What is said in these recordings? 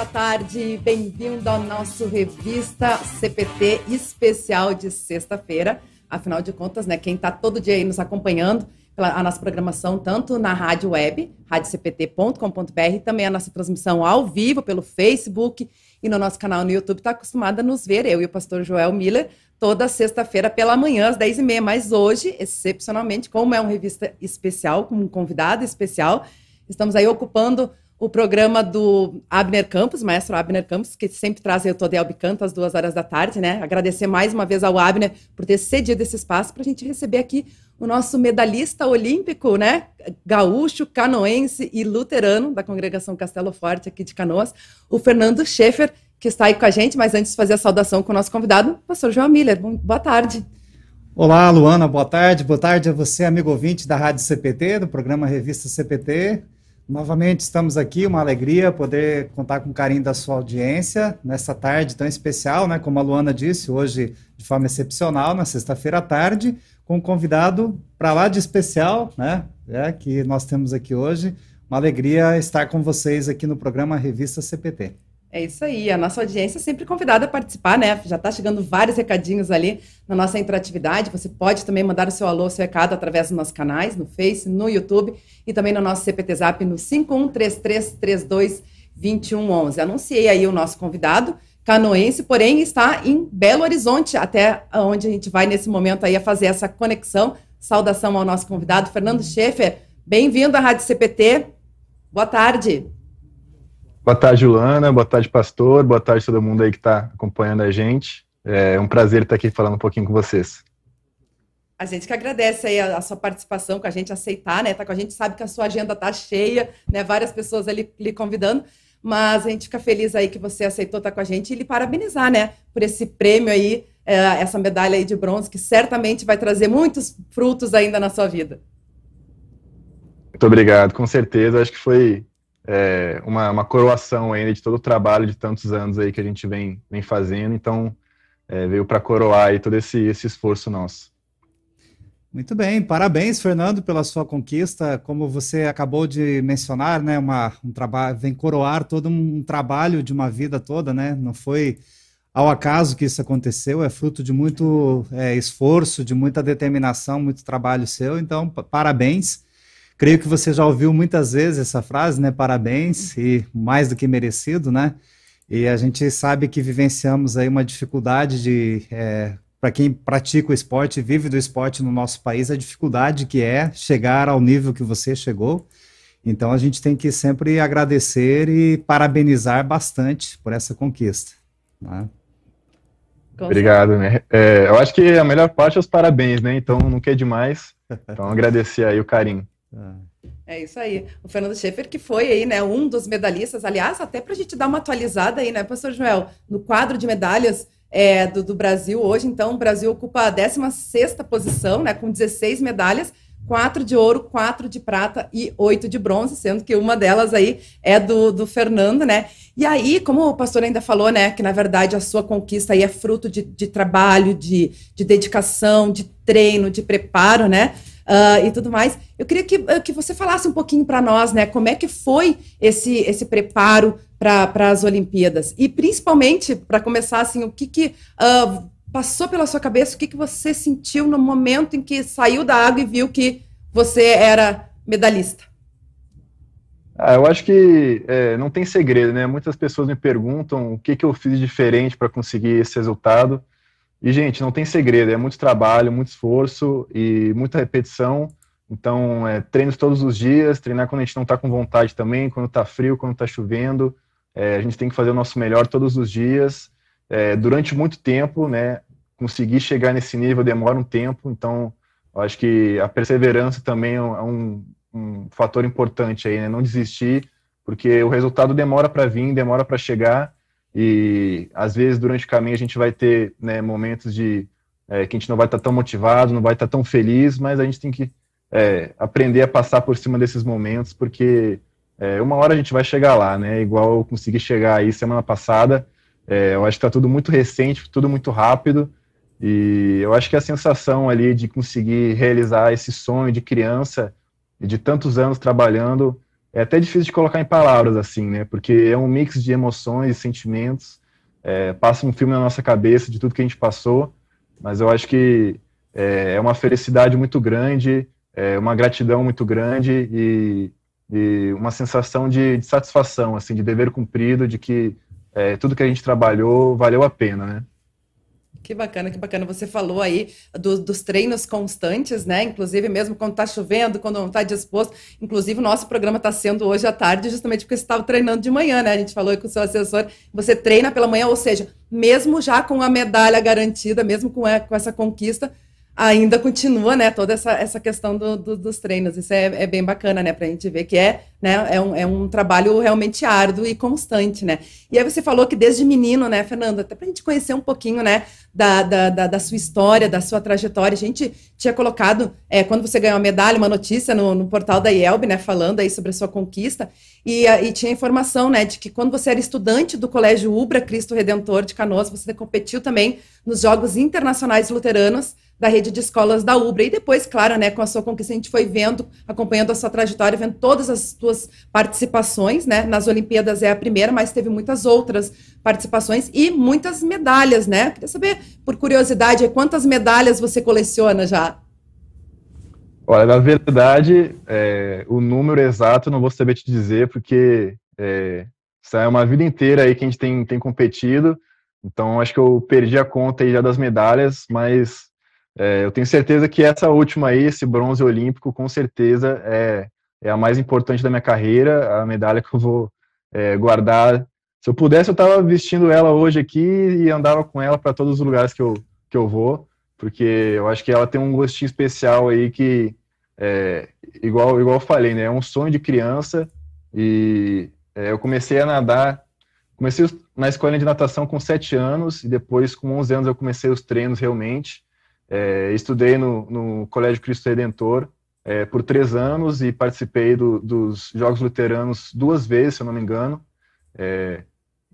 boa tarde. Bem-vindo ao nosso revista CPT especial de sexta-feira. Afinal de contas, né, quem está todo dia aí nos acompanhando pela a nossa programação, tanto na rádio web, radiocpt.com.br, também a nossa transmissão ao vivo pelo Facebook e no nosso canal no YouTube, está acostumada a nos ver, eu e o pastor Joel Miller, toda sexta-feira pela manhã, às 10h30. Mas hoje, excepcionalmente, como é uma revista especial, com um convidado especial, estamos aí ocupando o programa do Abner Campos, maestro Abner Campos, que sempre traz aí o Todel Bicanto às duas horas da tarde, né? Agradecer mais uma vez ao Abner por ter cedido esse espaço para a gente receber aqui o nosso medalhista olímpico, né? Gaúcho, canoense e luterano da congregação Castelo Forte aqui de Canoas, o Fernando Schaefer, que está aí com a gente, mas antes de fazer a saudação com o nosso convidado, pastor João Miller. Boa tarde. Olá, Luana, boa tarde. Boa tarde a você, amigo ouvinte da Rádio CPT, do programa Revista CPT. Novamente estamos aqui, uma alegria poder contar com o carinho da sua audiência nessa tarde tão especial, né? Como a Luana disse, hoje de forma excepcional, na sexta-feira à tarde, com um convidado para lá de especial, né? É, que nós temos aqui hoje. Uma alegria estar com vocês aqui no programa Revista CPT. É isso aí, a nossa audiência é sempre convidada a participar, né? Já está chegando vários recadinhos ali na nossa interatividade. Você pode também mandar o seu alô, o seu recado através dos nossos canais, no Face, no YouTube e também no nosso CPT Zap no 5133322111. Anunciei aí o nosso convidado, canoense, porém está em Belo Horizonte, até onde a gente vai nesse momento aí a fazer essa conexão. Saudação ao nosso convidado, Fernando Schaefer. Bem-vindo à Rádio CPT. Boa tarde. Boa tarde, Luana. Boa tarde, pastor. Boa tarde todo mundo aí que está acompanhando a gente. É um prazer estar aqui falando um pouquinho com vocês. A gente que agradece aí a, a, sua participação, com a gente aceitar, né? Tá com a gente, sabe que a sua agenda tá cheia, né? Várias pessoas ali lhe convidando, mas a gente fica feliz aí que você aceitou estar com a gente e lhe parabenizar, né? Por esse prêmio aí, é, essa medalha aí de bronze, que certamente vai trazer muitos frutos ainda na sua vida. Muito obrigado, com certeza. Acho que foi é, uma, uma, coroação ainda de todo o trabalho de tantos anos aí que a gente vem, vem fazendo, então é, veio para coroar aí todo esse, esse esforço nosso. Muito bem, parabéns, Fernando, pela sua conquista. Como você acabou de mencionar, né, uma, um trabalho vem coroar todo um trabalho de uma vida toda, né? Não foi ao acaso que isso aconteceu, é fruto de muito é, esforço, de muita determinação, muito trabalho seu. Então, parabéns. Creio que você já ouviu muitas vezes essa frase, né? Parabéns e mais do que merecido, né? E a gente sabe que vivenciamos aí uma dificuldade de é, para quem pratica o esporte, vive do esporte no nosso país, a dificuldade que é chegar ao nível que você chegou. Então a gente tem que sempre agradecer e parabenizar bastante por essa conquista. Né? Obrigado, né? É, eu acho que a melhor parte é os parabéns, né? Então não quer demais. Então agradecer aí o carinho. É isso aí. O Fernando Schaefer, que foi aí, né, um dos medalhistas, aliás, até para a gente dar uma atualizada aí, né, pastor Joel, no quadro de medalhas é, do, do, Brasil hoje, então, o Brasil ocupa a 16 posição, né, com 16 medalhas, quatro de ouro, quatro de prata e oito de bronze, sendo que uma delas aí é do, do Fernando, né? E aí, como o pastor ainda falou, né, que na verdade a sua conquista aí é fruto de, de trabalho, de, de dedicação, de treino, de preparo, né? Uh, e tudo mais. Eu queria que, uh, que você falasse um pouquinho para nós, né, como é que foi esse, esse preparo para as Olimpíadas e principalmente para começar assim, o que que uh, passou pela sua cabeça, o que que você sentiu no momento em que saiu da água e viu que você era medalhista? Ah, eu acho que é, não tem segredo, né? Muitas pessoas me perguntam o que, que eu fiz diferente para conseguir esse resultado. E, gente, não tem segredo, é muito trabalho, muito esforço e muita repetição. Então, é, treinos todos os dias, treinar quando a gente não está com vontade também, quando está frio, quando está chovendo. É, a gente tem que fazer o nosso melhor todos os dias, é, durante muito tempo, né? Conseguir chegar nesse nível demora um tempo, então acho que a perseverança também é um, um fator importante aí, né? Não desistir, porque o resultado demora para vir, demora para chegar, e às vezes durante o caminho a gente vai ter né, momentos de é, que a gente não vai estar tá tão motivado, não vai estar tá tão feliz, mas a gente tem que é, aprender a passar por cima desses momentos, porque é, uma hora a gente vai chegar lá, né? Igual eu consegui chegar aí semana passada. É, eu acho que está tudo muito recente, tudo muito rápido. E eu acho que a sensação ali de conseguir realizar esse sonho de criança e de tantos anos trabalhando é até difícil de colocar em palavras, assim, né? Porque é um mix de emoções sentimentos, é, passa um filme na nossa cabeça de tudo que a gente passou, mas eu acho que é, é uma felicidade muito grande, é uma gratidão muito grande e, e uma sensação de, de, satisfação, assim, de dever cumprido, de que é, tudo que a gente trabalhou valeu a pena, né? Que bacana, que bacana. Você falou aí do, dos treinos constantes, né? Inclusive, mesmo quando está chovendo, quando não está disposto. Inclusive, o nosso programa está sendo hoje à tarde, justamente porque você estava treinando de manhã, né? A gente falou aí com o seu assessor. Você treina pela manhã, ou seja, mesmo já com a medalha garantida, mesmo com, é, com essa conquista, ainda continua, né, toda essa, essa questão do, do, dos treinos. Isso é, é, bem bacana, né, para a gente ver que é, né, é um, é um trabalho realmente árduo e constante, né. E aí você falou que desde menino, né, Fernando, até para a gente conhecer um pouquinho, né, da, da, da, da, sua história, da sua trajetória. A gente tinha colocado, é, quando você ganhou a medalha, uma notícia no, no portal da IELB, né, falando aí sobre a sua conquista, e, e tinha informação, né, de que quando você era estudante do Colégio Ubra Cristo Redentor de Canoas, você competiu também nos Jogos Internacionais Luteranos, da rede de escolas da UBRA. E depois, claro, né, com a sua conquista, a gente foi vendo, acompanhando a sua trajetória, vendo todas as suas participações, né? Nas Olimpíadas é a primeira, mas teve muitas outras participações e muitas medalhas, né? Queria saber, por curiosidade, quantas medalhas você coleciona já? Olha, na verdade, é, o número exato não vou saber te dizer, porque é, é uma vida inteira aí que a gente tem, tem competido, então acho que eu perdi a conta aí já das medalhas, mas é, eu tenho certeza que essa última aí, esse bronze olímpico, com certeza é, é a mais importante da minha carreira, a medalha que eu vou é, guardar. Se eu pudesse, eu estava vestindo ela hoje aqui e andava com ela para todos os lugares que eu, que eu vou, porque eu acho que ela tem um gostinho especial aí que, é, igual, igual eu falei, né, é um sonho de criança e é, eu comecei a nadar, comecei na escola de natação com sete anos e depois com 11 anos eu comecei os treinos realmente, é, estudei no, no, Colégio Cristo Redentor é, por três anos e participei do, dos Jogos Luteranos duas vezes, se eu não me engano. É,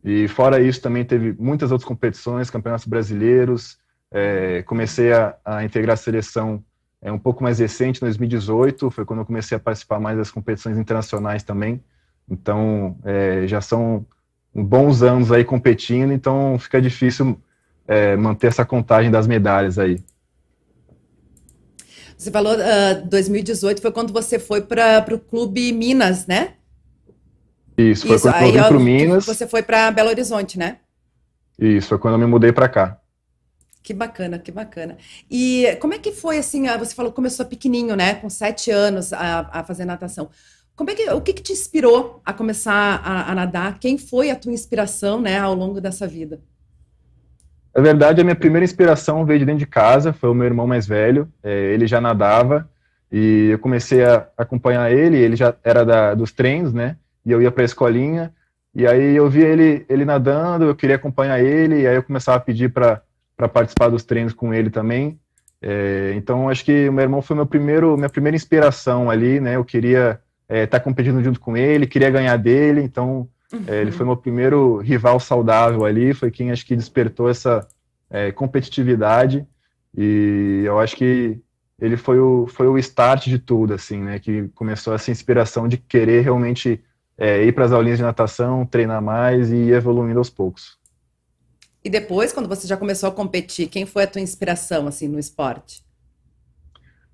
e fora isso, também teve muitas outras competições, campeonatos brasileiros. É, comecei a, a, integrar a seleção é, um pouco mais recente, em 2018, foi quando eu comecei a participar mais das competições internacionais também. Então, é, já são bons anos aí competindo, então fica difícil é, manter essa contagem das medalhas aí. Você falou uh, 2018 foi quando você foi para o Clube Minas, né? Isso, foi Isso, quando eu vim para Minas. Você foi para Belo Horizonte, né? Isso, foi quando eu me mudei para cá. Que bacana, que bacana. E como é que foi assim? Você falou que começou pequenininho, né? Com sete anos a, a fazer natação. Como é que, o que, que te inspirou a começar a, a, nadar? Quem foi a tua inspiração, né, ao longo dessa vida? Na verdade, a minha primeira inspiração veio de dentro de casa, foi o meu irmão mais velho, é, ele já nadava, e eu comecei a acompanhar ele, ele já era da, dos treinos, né, e eu ia para a escolinha, e aí eu via ele, ele nadando, eu queria acompanhar ele, e aí eu começava a pedir para participar dos treinos com ele também, é, então acho que o meu irmão foi meu primeiro, minha primeira inspiração ali, né, eu queria estar é, tá competindo junto com ele, queria ganhar dele, então Uhum. Ele foi meu primeiro rival saudável ali, foi quem acho que despertou essa é, competitividade e eu acho que ele foi o, foi o start de tudo, assim, né? Que começou essa inspiração de querer realmente é, ir para as aulinhas de natação, treinar mais e ir evoluindo aos poucos. E depois, quando você já começou a competir, quem foi a tua inspiração, assim, no esporte?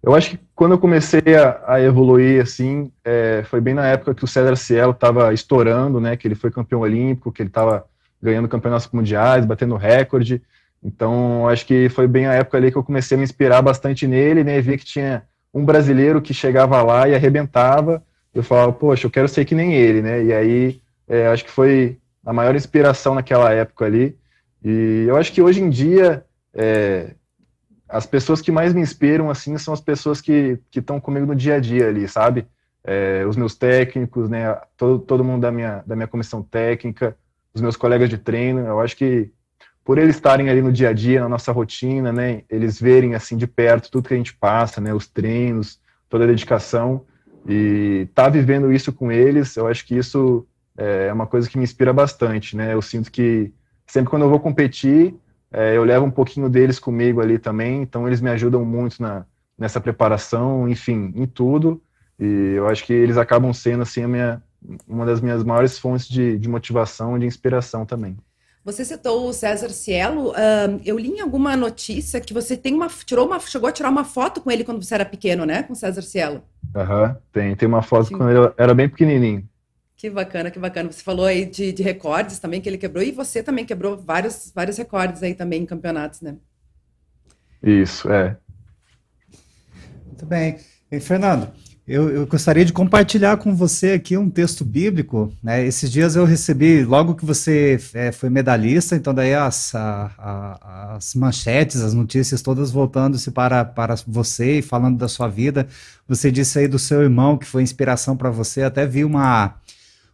Eu acho que quando eu comecei a, a evoluir, assim, é, foi bem na época que o César Cielo estava estourando, né? Que ele foi campeão olímpico, que ele estava ganhando campeonatos mundiais, batendo recorde. Então, acho que foi bem a época ali que eu comecei a me inspirar bastante nele, né? Vi que tinha um brasileiro que chegava lá e arrebentava. Eu falava, poxa, eu quero ser que nem ele, né? E aí, é, acho que foi a maior inspiração naquela época ali. E eu acho que hoje em dia, é, as pessoas que mais me inspiram, assim, são as pessoas que estão comigo no dia a dia ali, sabe? É, os meus técnicos, né? Todo, todo mundo da minha, da minha comissão técnica, os meus colegas de treino. Eu acho que por eles estarem ali no dia a dia, na nossa rotina, né? Eles verem, assim, de perto tudo que a gente passa, né? Os treinos, toda a dedicação. E tá vivendo isso com eles, eu acho que isso é uma coisa que me inspira bastante, né? Eu sinto que sempre quando eu vou competir, é, eu levo um pouquinho deles comigo ali também, então eles me ajudam muito na, nessa preparação, enfim, em tudo. E eu acho que eles acabam sendo, assim, a minha, uma das minhas maiores fontes de, de motivação e de inspiração também. Você citou o César Cielo. Uh, eu li em alguma notícia que você tem uma, tirou uma, chegou a tirar uma foto com ele quando você era pequeno, né? Com o César Cielo. Aham, uhum, tem. Tem uma foto que... quando ele era bem pequenininho. Que bacana, que bacana. Você falou aí de, de recordes também que ele quebrou, e você também quebrou vários, vários recordes aí também em campeonatos, né? Isso, é. Muito bem. E, Fernando, eu, eu, gostaria de compartilhar com você aqui um texto bíblico. Né? Esses dias eu recebi, logo que você é, foi medalhista, então daí as, a, a, as manchetes, as notícias todas voltando-se para, para você e falando da sua vida. Você disse aí do seu irmão que foi inspiração para você. Até vi uma,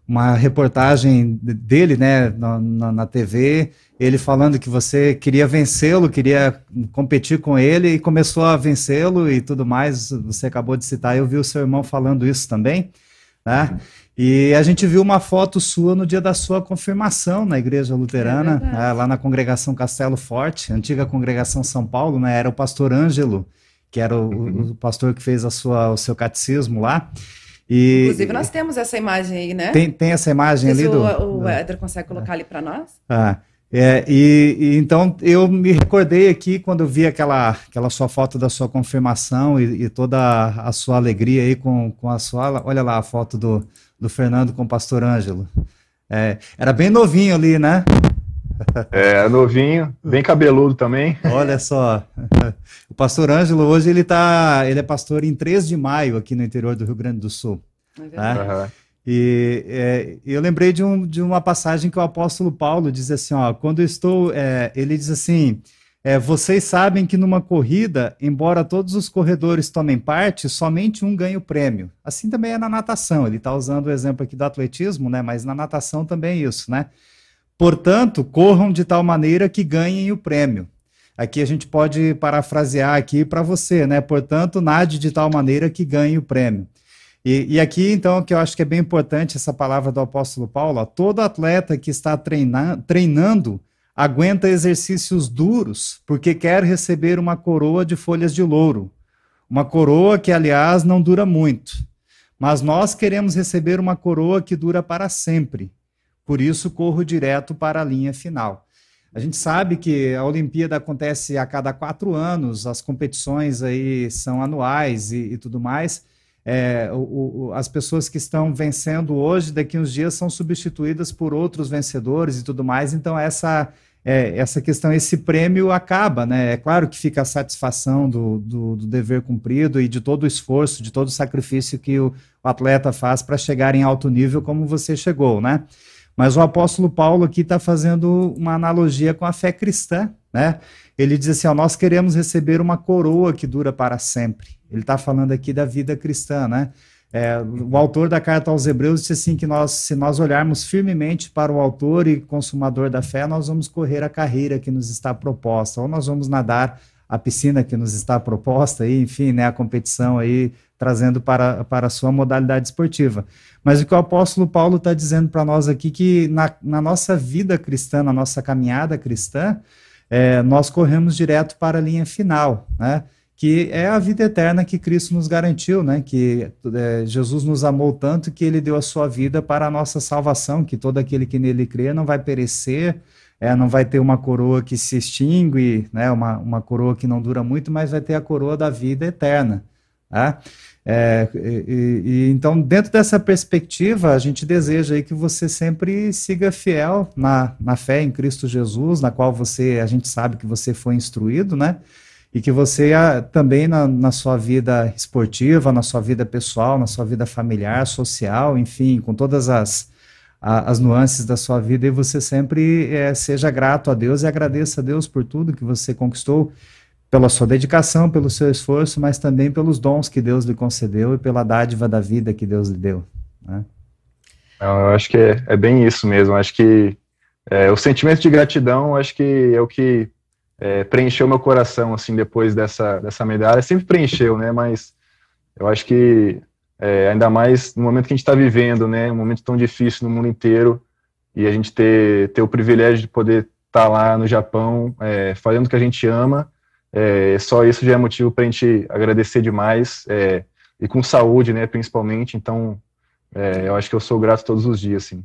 uma reportagem dele né, na, na, na TV ele falando que você queria vencê-lo, queria competir com ele e começou a vencê-lo e tudo mais. Você acabou de citar, eu vi o seu irmão falando isso também, né? Uhum. E a gente viu uma foto sua no dia da sua confirmação na Igreja Luterana, é né, lá na congregação Castelo Forte, antiga congregação São Paulo, né? Era o pastor Ângelo, que era o, uhum. o pastor que fez a sua, o seu catecismo lá. E, Inclusive, nós temos essa imagem aí, né? Tem, tem essa imagem ali do. O, o Éder consegue colocar ali para nós? Ah. É, e, e, então eu me recordei aqui quando eu vi aquela, aquela sua foto da sua confirmação e, e, toda a sua alegria aí com, com a sua. Olha lá a foto do, do Fernando com o pastor Ângelo. É, era bem novinho ali, né? É, novinho, bem cabeludo também. Olha só. O pastor Ângelo hoje ele tá, ele é pastor em 3 de maio aqui no interior do Rio Grande do Sul. É tá? Uhum. E é, eu lembrei de, um, de, uma passagem que o apóstolo Paulo diz assim: ó, quando eu estou. É, ele diz assim: é, vocês sabem que numa corrida, embora todos os corredores tomem parte, somente um ganha o prêmio. Assim também é na natação. Ele está usando o exemplo aqui do atletismo, né? Mas na natação também é isso, né? Portanto, corram de tal maneira que ganhem o prêmio. Aqui a gente pode parafrasear aqui para você, né? Portanto, nade de tal maneira que ganhe o prêmio. E, e, aqui, então, que eu acho que é bem importante essa palavra do apóstolo Paulo, ó, todo atleta que está treina, treinando aguenta exercícios duros porque quer receber uma coroa de folhas de louro. Uma coroa que, aliás, não dura muito. Mas nós queremos receber uma coroa que dura para sempre. Por isso, corro direto para a linha final. A gente sabe que a Olimpíada acontece a cada quatro anos, as competições aí são anuais e, e tudo mais é, o, o, as pessoas que estão vencendo hoje, daqui uns dias, são substituídas por outros vencedores e tudo mais. Então, essa, é, essa questão, esse prêmio acaba, né? É claro que fica a satisfação do, do, do dever cumprido e de todo o esforço, de todo o sacrifício que o, o atleta faz para chegar em alto nível como você chegou, né? Mas o apóstolo Paulo aqui está fazendo uma analogia com a fé cristã, né? Ele diz assim: ó, nós queremos receber uma coroa que dura para sempre. Ele está falando aqui da vida cristã, né? É, o autor da carta aos Hebreus disse assim que nós, se nós olharmos firmemente para o autor e consumador da fé, nós vamos correr a carreira que nos está proposta, ou nós vamos nadar a piscina que nos está proposta, e, enfim, né, a competição aí trazendo para, para a sua modalidade esportiva. Mas o que o apóstolo Paulo está dizendo para nós aqui que na, na nossa vida cristã, na nossa caminhada cristã, é, nós corremos direto para a linha final, né? que é a vida eterna que Cristo nos garantiu, né? Que é, Jesus nos amou tanto que ele deu a sua vida para a nossa salvação, que todo aquele que nele crê não vai perecer, é, não vai ter uma coroa que se extingue, né? Uma, uma coroa que não dura muito, mas vai ter a coroa da vida eterna. Tá? É, e, e, então, dentro dessa perspectiva, a gente deseja aí que você sempre siga fiel na, na fé em Cristo Jesus, na qual você, a gente sabe que você foi instruído, né? e que você também na, na, sua vida esportiva, na sua vida pessoal, na sua vida familiar, social, enfim, com todas as, a, as nuances da sua vida, e você sempre é, seja grato a Deus e agradeça a Deus por tudo que você conquistou, pela sua dedicação, pelo seu esforço, mas também pelos dons que Deus lhe concedeu e pela dádiva da vida que Deus lhe deu. Né? Eu acho que é, é bem isso mesmo. Acho que é, o sentimento de gratidão, acho que é o que é, preencheu meu coração, assim, depois dessa, dessa medalha. Sempre preencheu, né? Mas eu acho que, é, ainda mais no momento que a gente está vivendo, né? Um momento tão difícil no mundo inteiro, e a gente ter, ter o privilégio de poder estar tá lá no Japão, é, fazendo o que a gente ama, é, só isso já é motivo para a gente agradecer demais. É, e com saúde, né, principalmente. Então, é, eu acho que eu sou grato todos os dias, sim.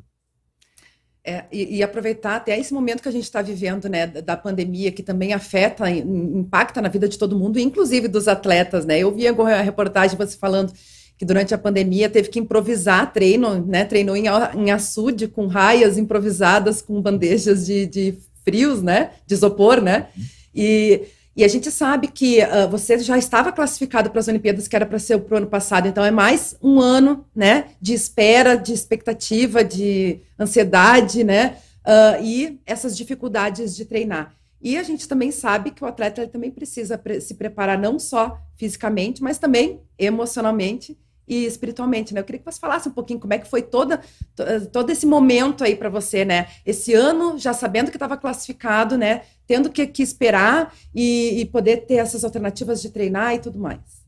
É, e, e, aproveitar até esse momento que a gente está vivendo, né, da pandemia, que também afeta, impacta na vida de todo mundo, inclusive dos atletas, né? Eu vi a reportagem você falando que durante a pandemia teve que improvisar treino, né? Treinou em, em açude com raias improvisadas com bandejas de, de frios, né? De isopor, né? E e a gente sabe que uh, você já estava classificado para as Olimpíadas, que era para ser para o ano passado, então é mais um ano né, de espera, de expectativa, de ansiedade, né? Uh, e essas dificuldades de treinar. E a gente também sabe que o atleta também precisa pre se preparar não só fisicamente, mas também emocionalmente e espiritualmente, né? Eu queria que você falasse um pouquinho como é que foi toda, todo esse momento aí para você, né? Esse ano, já sabendo que estava classificado, né? Tendo que, que esperar e, e, poder ter essas alternativas de treinar e tudo mais.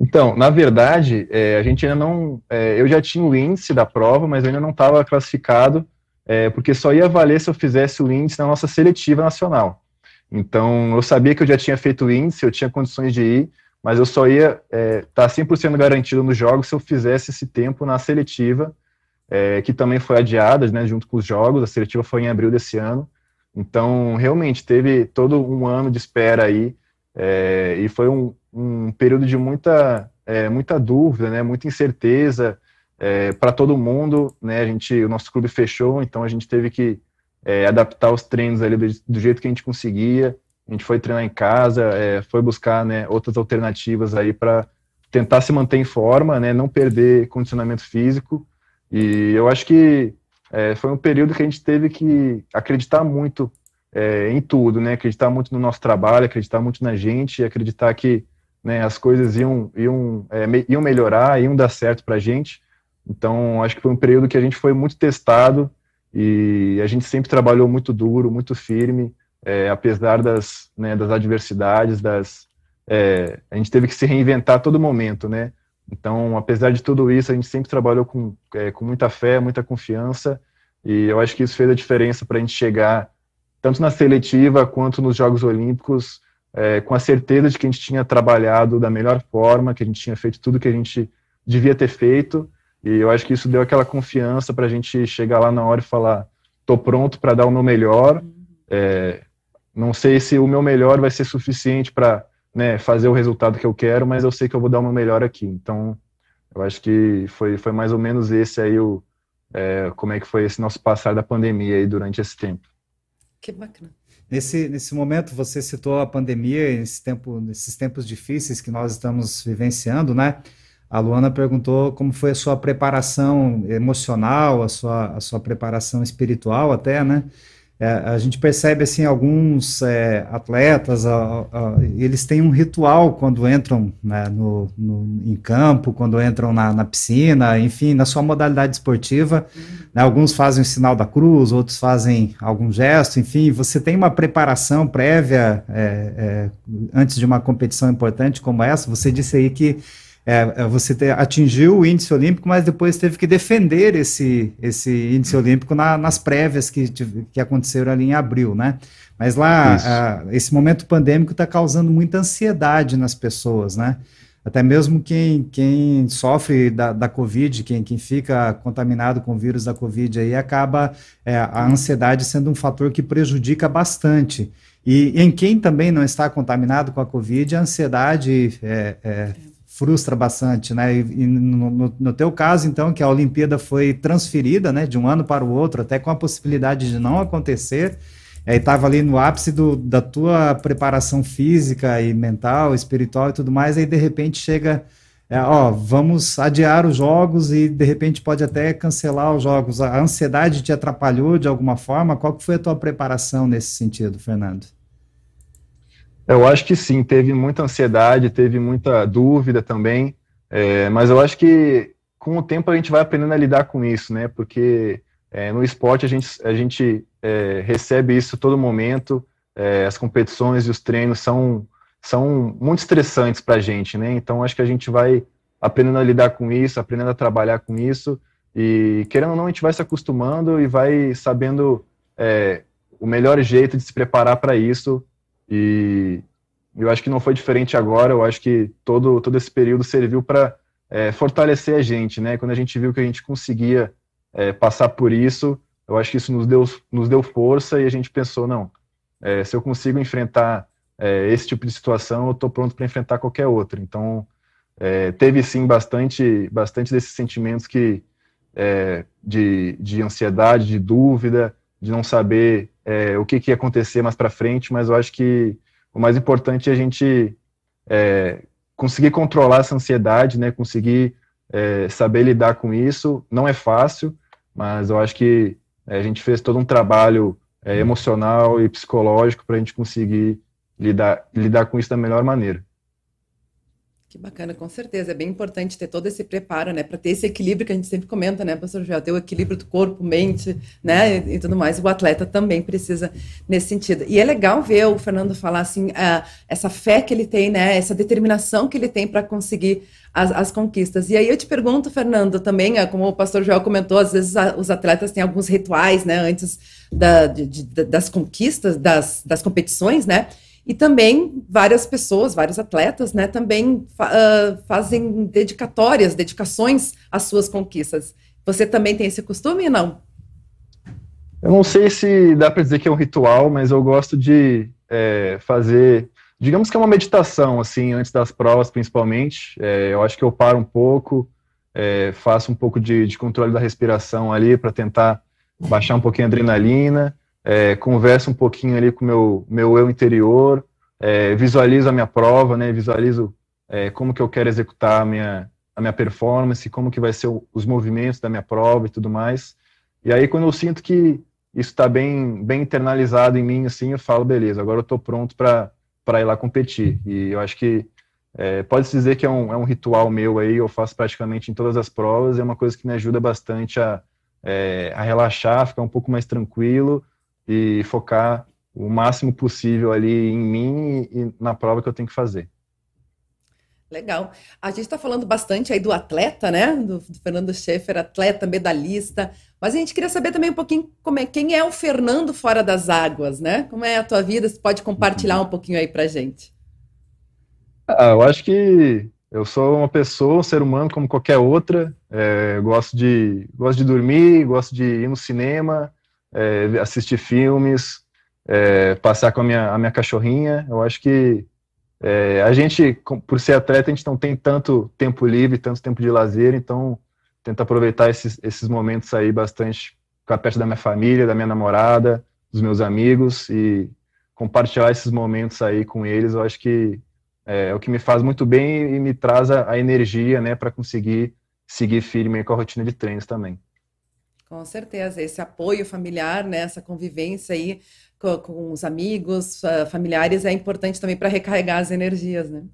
Então, na verdade, é, a gente ainda não. É, eu já tinha o índice da prova, mas eu ainda não estava classificado, é, porque só ia valer se eu fizesse o índice na nossa seletiva nacional. Então, eu sabia que eu já tinha feito o índice, eu tinha condições de ir, mas eu só ia estar é, tá 100% garantido nos jogos se eu fizesse esse tempo na seletiva, é, que também foi adiada, né, junto com os jogos, a seletiva foi em abril desse ano, então realmente teve todo um ano de espera aí, é, e foi um, um, período de muita, é, muita dúvida, né, muita incerteza é, para todo mundo, né, a gente, o nosso clube fechou, então a gente teve que é, adaptar os treinos ali do, do jeito que a gente conseguia, a gente foi treinar em casa, é, foi buscar né, outras alternativas aí para tentar se manter em forma, né, não perder condicionamento físico. E eu acho que é, foi um período que a gente teve que acreditar muito é, em tudo, né, acreditar muito no nosso trabalho, acreditar muito na gente, acreditar que né, as coisas iam, iam, é, me, iam melhorar, iam dar certo para a gente. Então, acho que foi um período que a gente foi muito testado e a gente sempre trabalhou muito duro, muito firme é, apesar das, né, das adversidades, das, é, a gente teve que se reinventar a todo momento, né? Então, apesar de tudo isso, a gente sempre trabalhou com, é, com muita fé, muita confiança, e eu acho que isso fez a diferença para a gente chegar tanto na seletiva quanto nos Jogos Olímpicos, é, com a certeza de que a gente tinha trabalhado da melhor forma, que a gente tinha feito tudo que a gente devia ter feito, e eu acho que isso deu aquela confiança para a gente chegar lá na hora e falar: estou pronto para dar o meu melhor. É, não sei se o meu melhor vai ser suficiente para né, fazer o resultado que eu quero, mas eu sei que eu vou dar o meu melhor aqui. Então, eu acho que foi, foi mais ou menos esse aí o é, como é que foi esse nosso passar da pandemia aí durante esse tempo. Que bacana. Nesse, nesse momento, você citou a pandemia, esse tempo, nesses tempos difíceis que nós estamos vivenciando, né? A Luana perguntou como foi a sua preparação emocional, a sua, a sua preparação espiritual até, né? É, a gente percebe assim alguns é, atletas a, a, eles têm um ritual quando entram né, no, no, em campo quando entram na, na, piscina enfim na sua modalidade esportiva uhum. né, alguns fazem o sinal da cruz outros fazem algum gesto enfim você tem uma preparação prévia é, é antes de uma competição importante como essa você disse aí que é, é, você atingiu o índice olímpico, mas depois teve que defender esse, esse índice olímpico na, nas prévias que, que aconteceram ali em abril, né? Mas lá, a, esse momento pandêmico está causando muita ansiedade nas pessoas, né? Até mesmo quem, quem sofre da, da Covid, quem, quem fica contaminado com o vírus da Covid, aí acaba é, a ansiedade sendo um fator que prejudica bastante. E em quem também não está contaminado com a Covid, a ansiedade é, é, frustra bastante, né? E, no, no, teu caso, então, que a Olimpíada foi transferida, né, de um ano para o outro, até com a possibilidade de não acontecer, aí estava ali no ápice do, da tua preparação física e mental, espiritual e tudo mais, aí de repente chega, é, ó, vamos adiar os jogos e de repente pode até cancelar os jogos. A ansiedade te atrapalhou de alguma forma? Qual que foi a tua preparação nesse sentido, Fernando? Eu acho que sim, teve muita ansiedade, teve muita dúvida também, é, mas eu acho que com o tempo a gente vai aprendendo a lidar com isso, né? Porque é, no esporte a gente, a gente é, recebe isso todo momento, é, as competições e os treinos são, são muito estressantes para a gente, né? Então acho que a gente vai aprendendo a lidar com isso, aprendendo a trabalhar com isso, e querendo ou não, a gente vai se acostumando e vai sabendo é, o melhor jeito de se preparar para isso e, Eu acho que não foi diferente agora. Eu acho que todo, todo esse período serviu para é, fortalecer a gente, né? Quando a gente viu que a gente conseguia é, passar por isso, eu acho que isso nos deu, nos deu força e a gente pensou, não, é, se eu consigo enfrentar é, esse tipo de situação, eu estou pronto para enfrentar qualquer outra. Então, é, teve sim bastante, bastante desses sentimentos que é, de, de ansiedade, de dúvida, de não saber é, o que, que ia acontecer mais para frente, mas eu acho que o mais importante é a gente é, conseguir controlar essa ansiedade, né? Conseguir é, saber lidar com isso. Não é fácil, mas eu acho que é, a gente fez todo um trabalho é, emocional e psicológico para a gente conseguir lidar, lidar com isso da melhor maneira. Que bacana, com certeza. É bem importante ter todo esse preparo, né? Para ter esse equilíbrio que a gente sempre comenta, né, pastor Joel? Ter o equilíbrio do corpo, mente, né? E, e, tudo mais. O atleta também precisa nesse sentido. E é legal ver o Fernando falar assim, uh, essa fé que ele tem, né? Essa determinação que ele tem para conseguir as, as, conquistas. E aí eu te pergunto, Fernando, também, uh, como o pastor Joel comentou, às vezes a, os atletas têm alguns rituais, né? Antes da, de, de, das conquistas, das, das competições, né? E também várias pessoas, vários atletas, né, também uh, fazem dedicatórias, dedicações às suas conquistas. Você também tem esse costume ou não? Eu não sei se dá para dizer que é um ritual, mas eu gosto de é, fazer, digamos que é uma meditação, assim, antes das provas, principalmente. É, eu acho que eu paro um pouco, é, faço um pouco de, de controle da respiração ali para tentar baixar um pouquinho a adrenalina é, converso um pouquinho ali com o meu, meu eu interior, é, visualizo a minha prova, né, visualizo é, como que eu quero executar a minha, a minha performance, como que vai ser o, os movimentos da minha prova e tudo mais. E aí, quando eu sinto que isso está bem, bem internalizado em mim, assim, eu falo, beleza, agora eu estou pronto para ir lá competir. E eu acho que é, pode-se dizer que é um, é um ritual meu aí, eu faço praticamente em todas as provas, é uma coisa que me ajuda bastante a, é, a relaxar, ficar um pouco mais tranquilo e focar o máximo possível ali em mim e na prova que eu tenho que fazer. Legal. A gente está falando bastante aí do atleta, né? Do, do, Fernando Schaefer, atleta, medalhista. Mas a gente queria saber também um pouquinho como é, quem é o Fernando fora das águas, né? Como é a tua vida? Você pode compartilhar um pouquinho aí pra gente. Ah, eu acho que eu sou uma pessoa, um ser humano como qualquer outra. É, gosto de gosto de dormir, gosto de ir no cinema, é, assistir filmes, é, passar com a minha, a minha cachorrinha. Eu acho que é, a gente, por ser atleta, a gente não tem tanto tempo livre, tanto tempo de lazer, então tento aproveitar esses, esses momentos aí bastante ficar perto da minha família, da minha namorada, dos meus amigos e compartilhar esses momentos aí com eles. Eu acho que é, é o que me faz muito bem e me traz a, a energia, né, para conseguir seguir firme com a rotina de treinos também. Com certeza, esse apoio familiar, né, essa convivência aí com, com os amigos, uh, familiares é importante também para recarregar as energias, né?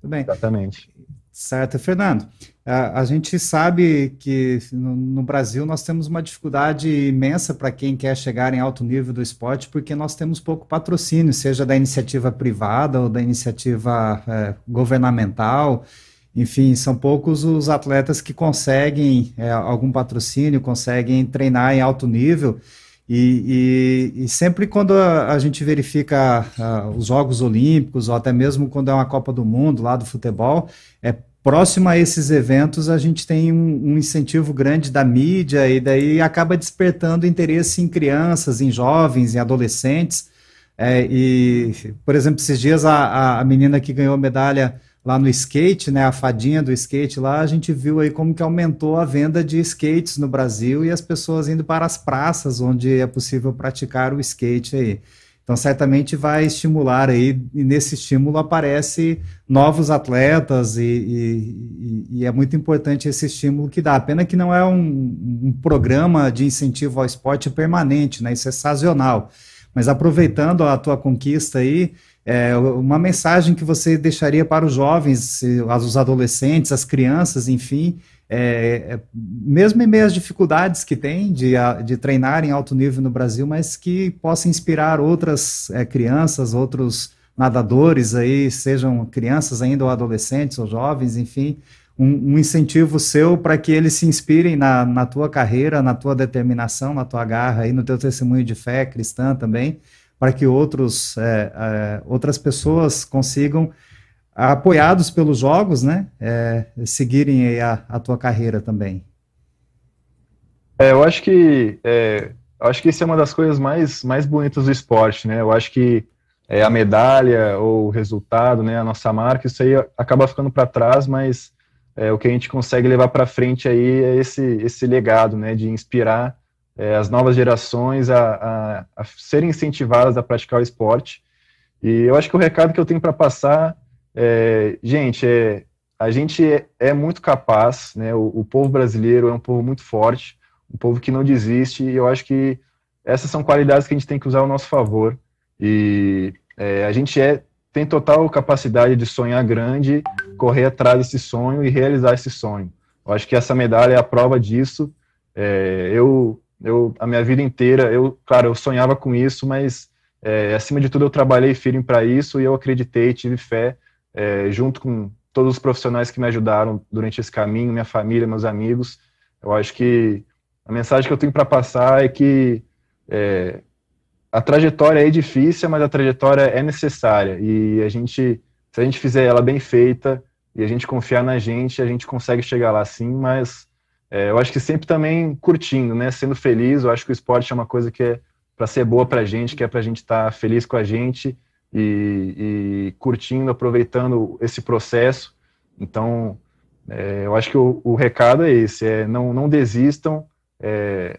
Tudo bem. Exatamente. Certo, Fernando. A, a gente sabe que no, no, Brasil nós temos uma dificuldade imensa para quem quer chegar em alto nível do esporte, porque nós temos pouco patrocínio, seja da iniciativa privada ou da iniciativa é, governamental. Enfim, são poucos os atletas que conseguem é, algum patrocínio, conseguem treinar em alto nível. E, e, e sempre quando a, a gente verifica os Jogos Olímpicos, ou até mesmo quando é uma Copa do Mundo lá do futebol, é próximo a esses eventos a gente tem um, um incentivo grande da mídia e daí acaba despertando interesse em crianças, em jovens, em adolescentes. É, e, por exemplo, esses dias a, a menina que ganhou medalha lá no skate, né, a fadinha do skate lá, a gente viu aí como que aumentou a venda de skates no Brasil e as pessoas indo para as praças onde é possível praticar o skate aí. Então, certamente vai estimular aí, e nesse estímulo aparece novos atletas, e, e, e é muito importante esse estímulo que dá. Pena que não é um, um programa de incentivo ao esporte permanente, né? Isso é sazonal. Mas aproveitando a tua conquista aí, é, uma mensagem que você deixaria para os jovens, os adolescentes, as crianças, enfim, é, é, mesmo em meio às dificuldades que tem de, de treinar em alto nível no Brasil, mas que possa inspirar outras é, crianças, outros nadadores aí, sejam crianças ainda ou adolescentes ou jovens, enfim, um, um incentivo seu para que eles se inspirem na, na tua carreira, na tua determinação, na tua garra e no teu testemunho de fé cristã também, para que outros, é, é, outras pessoas consigam, apoiados pelos jogos, né, é, seguirem a, a tua carreira também? É, eu acho que é, acho que isso é uma das coisas mais, mais bonitas do esporte, né? Eu acho que é, a medalha ou o resultado, né, a nossa marca, isso aí acaba ficando para trás, mas o que a gente consegue levar para frente aí é esse, esse legado, né, de inspirar é, as novas gerações a, a, a, serem incentivadas a praticar o esporte. E eu acho que o recado que eu tenho para passar, é, gente, é, a gente é, é muito capaz, né, o, o povo brasileiro é um povo muito forte, um povo que não desiste, e eu acho que essas são qualidades que a gente tem que usar ao nosso favor. E é, a gente é, tem total capacidade de sonhar grande, correr atrás desse sonho e realizar esse sonho. Eu acho que essa medalha é a prova disso. É, eu, eu, a minha vida inteira, eu, claro, eu sonhava com isso, mas é, acima de tudo eu trabalhei firme para isso e eu acreditei, tive fé, é, junto com todos os profissionais que me ajudaram durante esse caminho, minha família, meus amigos. Eu acho que a mensagem que eu tenho para passar é que é, a trajetória é difícil, mas a trajetória é necessária e a gente, se a gente fizer ela bem feita e a gente confiar na gente, a gente consegue chegar lá sim, mas é, eu acho que sempre também curtindo, né, sendo feliz. Eu acho que o esporte é uma coisa que é para ser boa para a gente, que é para a gente estar tá feliz com a gente e, e, curtindo, aproveitando esse processo. Então, é, eu acho que o, o, recado é esse: é não, não desistam. É,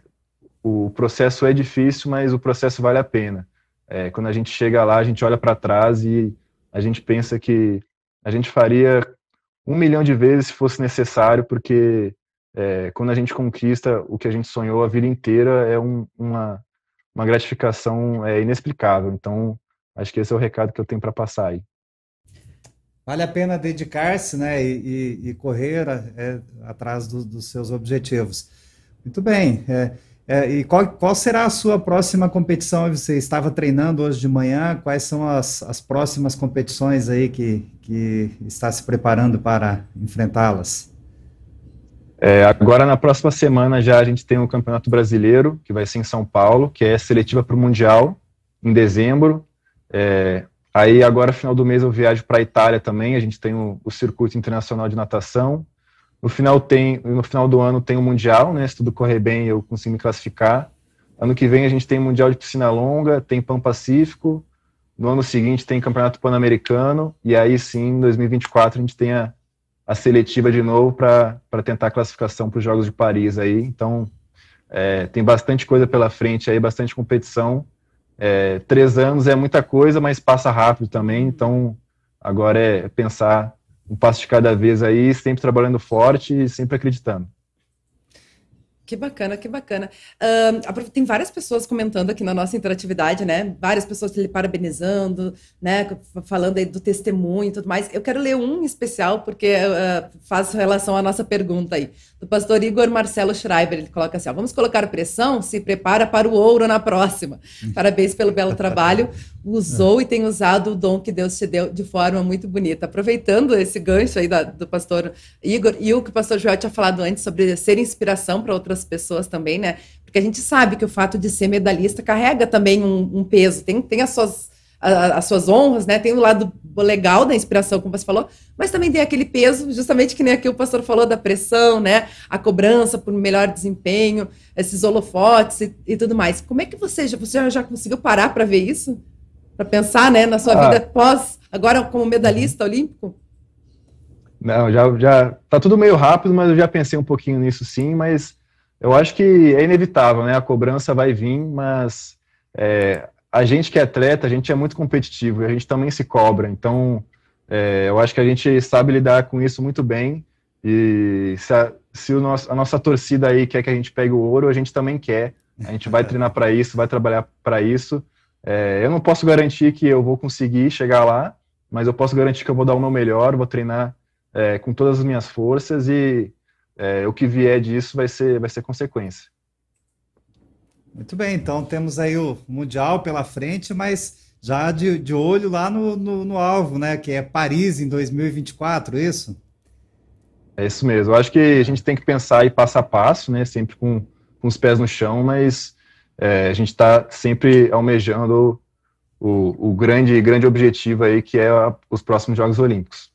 o processo é difícil, mas o processo vale a pena. É, quando a gente chega lá, a gente olha para trás e a gente pensa que a gente faria um milhão de vezes se fosse necessário, porque é, quando a gente conquista o que a gente sonhou a vida inteira, é um, uma, uma gratificação é, inexplicável. Então, acho que esse é o recado que eu tenho para passar aí. Vale a pena dedicar-se né, e, e, correr é, atrás do, dos seus objetivos. Muito bem. É, é, e qual, qual, será a sua próxima competição? Você estava treinando hoje de manhã. Quais são as, as próximas competições aí que, que está se preparando para enfrentá-las? É, agora, na próxima semana, já a gente tem o Campeonato Brasileiro, que vai ser em São Paulo, que é seletiva para o Mundial, em dezembro. É, aí, agora, final do mês, eu viajo para a Itália também. A gente tem o, o Circuito Internacional de Natação. No final, tem, no final do ano tem o Mundial, né? Se tudo correr bem, eu consigo me classificar. Ano que vem a gente tem Mundial de Piscina Longa, tem Pan Pacífico. No ano seguinte tem Campeonato Pan-Americano. E aí sim, em 2024, a gente tem a, a seletiva de novo para tentar a classificação para os Jogos de Paris aí. Então, é, tem bastante coisa pela frente aí, bastante competição. É, três anos é muita coisa, mas passa rápido também. Então, agora é pensar um passo de cada vez aí, sempre trabalhando forte e sempre acreditando. Que bacana, que bacana. Uh, tem várias pessoas comentando aqui na nossa interatividade, né? Várias pessoas lhe parabenizando, né? Falando aí do testemunho e tudo mais. Eu quero ler um especial, porque uh, faz relação à nossa pergunta aí. Do pastor Igor Marcelo Schreiber, ele coloca assim: ó, vamos colocar pressão, se prepara para o ouro na próxima. Parabéns pelo belo trabalho. Usou e tem usado o dom que Deus te deu de forma muito bonita. Aproveitando esse gancho aí da, do pastor Igor e o que o pastor Joel tinha falado antes sobre ser inspiração para outras outras pessoas também, né? Porque a gente sabe que o fato de ser medalhista carrega também um, um peso, tem, tem as suas as suas honras, né? Tem o lado legal da inspiração, como você falou, mas também tem aquele peso, justamente que nem aqui o pastor falou da pressão, né? A cobrança por melhor desempenho, esses holofotes e, e tudo mais. Como é que você já, você já conseguiu parar para ver isso? Para pensar, né, na sua ah. vida pós, agora como medalhista olímpico? Não, já, já tá tudo meio rápido, mas eu já pensei um pouquinho nisso sim, mas eu acho que é inevitável, né? A cobrança vai vir, mas é, a gente que é atleta, a gente é muito competitivo e a gente também se cobra. Então, é, eu acho que a gente sabe lidar com isso muito bem. E se, a, se o nosso, a nossa torcida aí quer que a gente pegue o ouro, a gente também quer. A gente vai treinar para isso, vai trabalhar para isso. É, eu não posso garantir que eu vou conseguir chegar lá, mas eu posso garantir que eu vou dar o meu melhor, vou treinar é, com todas as minhas forças e é, o que vier disso vai ser, vai ser consequência. Muito bem, então temos aí o Mundial pela frente, mas já de, de olho lá no, no, no, alvo, né? Que é Paris em 2024, isso? É isso mesmo. Eu acho que a gente tem que pensar aí passo a passo, né? Sempre com, com os pés no chão, mas é, a gente está sempre almejando o, o grande, grande objetivo aí, que é a, os próximos Jogos Olímpicos.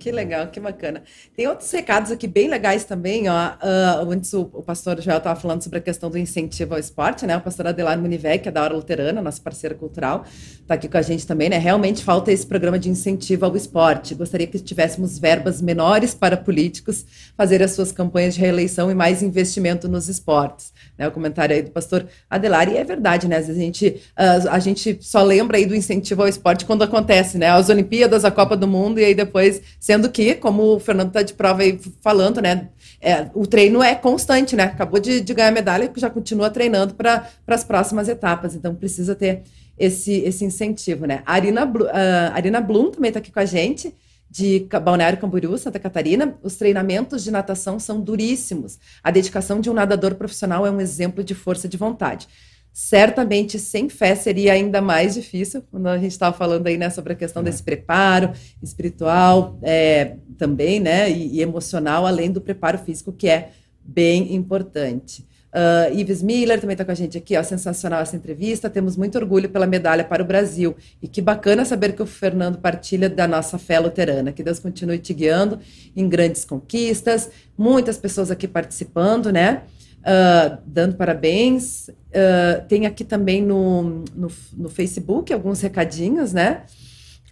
Que legal, que bacana. Tem outros recados aqui bem legais também, ó. Uh, antes o, o pastor Joel estava falando sobre a questão do incentivo ao esporte, né? O pastor Adelar Munivec, que é da Hora Luterana, nossa parceira cultural, está aqui com a gente também, né? Realmente falta esse programa de incentivo ao esporte. Gostaria que tivéssemos verbas menores para políticos fazer as suas campanhas de reeleição e mais investimento nos esportes. Né? O comentário aí do pastor Adelar, e é verdade, né? Às vezes a gente, uh, a gente só lembra aí do incentivo ao esporte quando acontece, né? As Olimpíadas, a Copa do Mundo, e aí depois Sendo que, como o Fernando está de prova aí falando, né? É, o treino é constante, né? Acabou de, de ganhar medalha, já continua treinando para as próximas etapas. Então precisa ter esse, esse incentivo, né? A Arina, uh, Arina Blum também está aqui com a gente de Balneário Camboriú, Santa Catarina, os treinamentos de natação são duríssimos. A dedicação de um nadador profissional é um exemplo de força de vontade. Certamente, sem fé, seria ainda mais difícil, quando a gente estava falando aí, né, sobre a questão desse preparo espiritual é, também, né, e, e, emocional, além do preparo físico, que é bem importante. Uh, Ives Miller também está com a gente aqui, ó, sensacional essa entrevista, temos muito orgulho pela medalha para o Brasil, e que bacana saber que o Fernando partilha da nossa fé luterana, que Deus continue te guiando em grandes conquistas, muitas pessoas aqui participando, né, uh, dando parabéns. Uh, tem aqui também no, no, no, Facebook alguns recadinhos, né?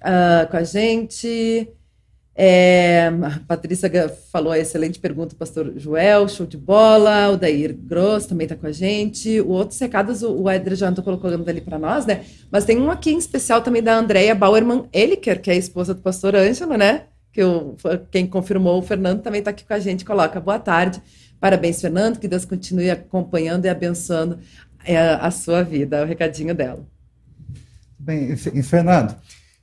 Uh, com a gente. É, a Patrícia falou a excelente pergunta, pastor Joel, show de bola. O Dair Gross também está com a gente. O outros recados, o, o Edre já não colocando ali para nós, né? Mas tem um aqui em especial também da Andrea Bauerman Eliker, que é a esposa do pastor Ângelo, né? Que o, quem confirmou, o Fernando, também está aqui com a gente. Coloca boa tarde. Parabéns, Fernando, que Deus continue acompanhando e abençoando é, a sua vida. O recadinho dela. Bem, Fernando,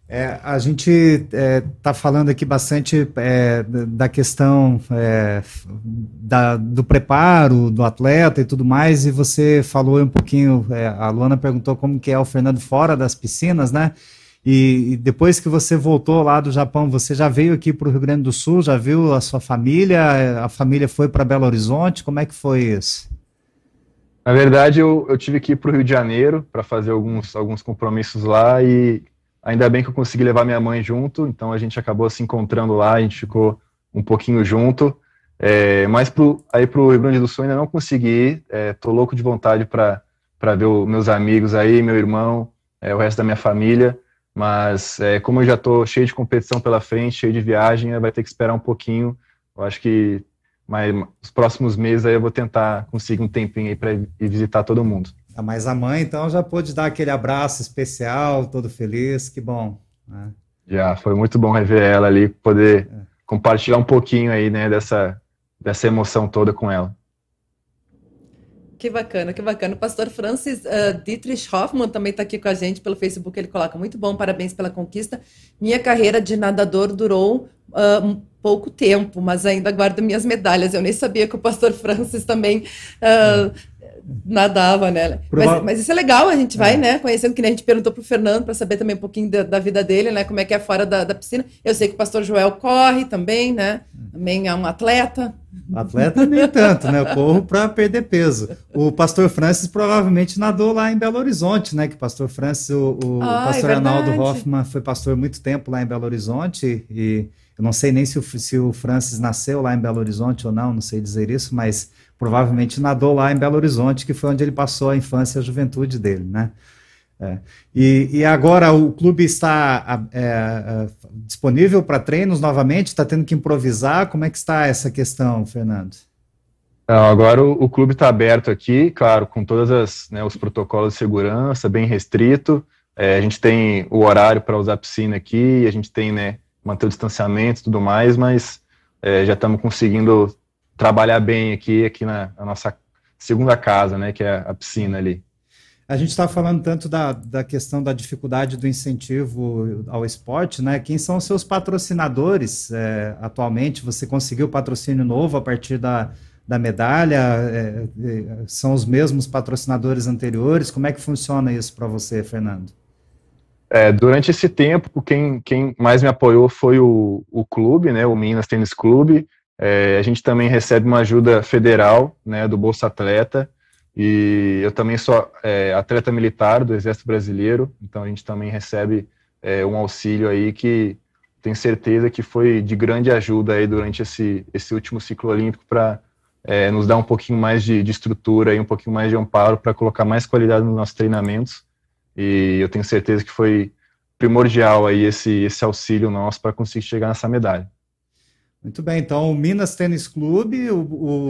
é, a gente está é, tá falando aqui bastante é, da questão é, da, do preparo do atleta e tudo mais, e você falou um pouquinho, é, a Luana perguntou como que é o Fernando fora das piscinas, né? E, depois que você voltou lá do Japão, você já veio aqui para o Rio Grande do Sul, já viu a sua família? A família foi para Belo Horizonte? Como é que foi isso? Na verdade, eu, eu tive que ir para o Rio de Janeiro para fazer alguns, alguns compromissos lá e ainda bem que eu consegui levar minha mãe junto, então a gente acabou se encontrando lá, a gente ficou um pouquinho junto. É, mas pro, aí para o Rio Grande do Sul ainda não consegui ir, é, louco de vontade para ver os meus amigos aí, meu irmão, é, o resto da minha família. Mas é, como eu já estou cheio de competição pela frente, cheio de viagem, vai ter que esperar um pouquinho. Eu acho que mas, os próximos meses aí eu vou tentar conseguir um tempinho aí para ir visitar todo mundo. Ah, mas a mãe, então, já pôde dar aquele abraço especial, todo feliz, que bom. Né? Já, foi muito bom rever ela ali, poder é. compartilhar um pouquinho aí, né, dessa, dessa emoção toda com ela. Que bacana, que bacana. O pastor Francis uh, Dietrich Hoffmann também está aqui com a gente pelo Facebook. Ele coloca: muito bom, parabéns pela conquista. Minha carreira de nadador durou uh, pouco tempo, mas ainda guardo minhas medalhas. Eu nem sabia que o pastor Francis também uh, nadava, né? Mas, mas, isso é legal, a gente vai, é. né, conhecendo, que nem a gente perguntou pro Fernando para saber também um pouquinho da, da, vida dele, né, como é que é fora da, da, piscina. Eu sei que o pastor Joel corre também, né, também é um atleta. Atleta nem tanto, né, eu corro para perder peso. O pastor Francis provavelmente nadou lá em Belo Horizonte, né, que o pastor Francis, o, o ah, é pastor é Arnaldo Hoffman foi pastor muito tempo lá em Belo Horizonte e eu não sei nem se o, se o Francis nasceu lá em Belo Horizonte ou não, não sei dizer isso, mas provavelmente nadou lá em Belo Horizonte, que foi onde ele passou a infância e a juventude dele, né? É. E, e, agora o clube está é, é, disponível para treinos novamente? Está tendo que improvisar? Como é que está essa questão, Fernando? Não, agora o, o clube está aberto aqui, claro, com todos né, os protocolos de segurança, bem restrito. É, a gente tem o horário para usar a piscina aqui, a gente tem né, manter o distanciamento e tudo mais, mas é, já estamos conseguindo trabalhar bem aqui, aqui na, na, nossa segunda casa, né, que é a piscina ali. A gente está falando tanto da, da questão da dificuldade do incentivo ao esporte, né? Quem são os seus patrocinadores é, atualmente? Você conseguiu patrocínio novo a partir da, da medalha? É, é, são os mesmos patrocinadores anteriores? Como é que funciona isso para você, Fernando? É, durante esse tempo, quem, quem mais me apoiou foi o, o clube, né, o Minas Tênis Clube. É, a gente também recebe uma ajuda federal, né, do Bolsa Atleta. E eu também sou é, atleta militar do Exército Brasileiro, então a gente também recebe é, um auxílio aí que tenho certeza que foi de grande ajuda aí durante esse, esse último ciclo olímpico para é, nos dar um pouquinho mais de, de estrutura e um pouquinho mais de amparo para colocar mais qualidade nos nossos treinamentos. E eu tenho certeza que foi primordial aí esse, esse auxílio nosso para conseguir chegar nessa medalha. Muito bem, então o Minas Tênis Clube, o,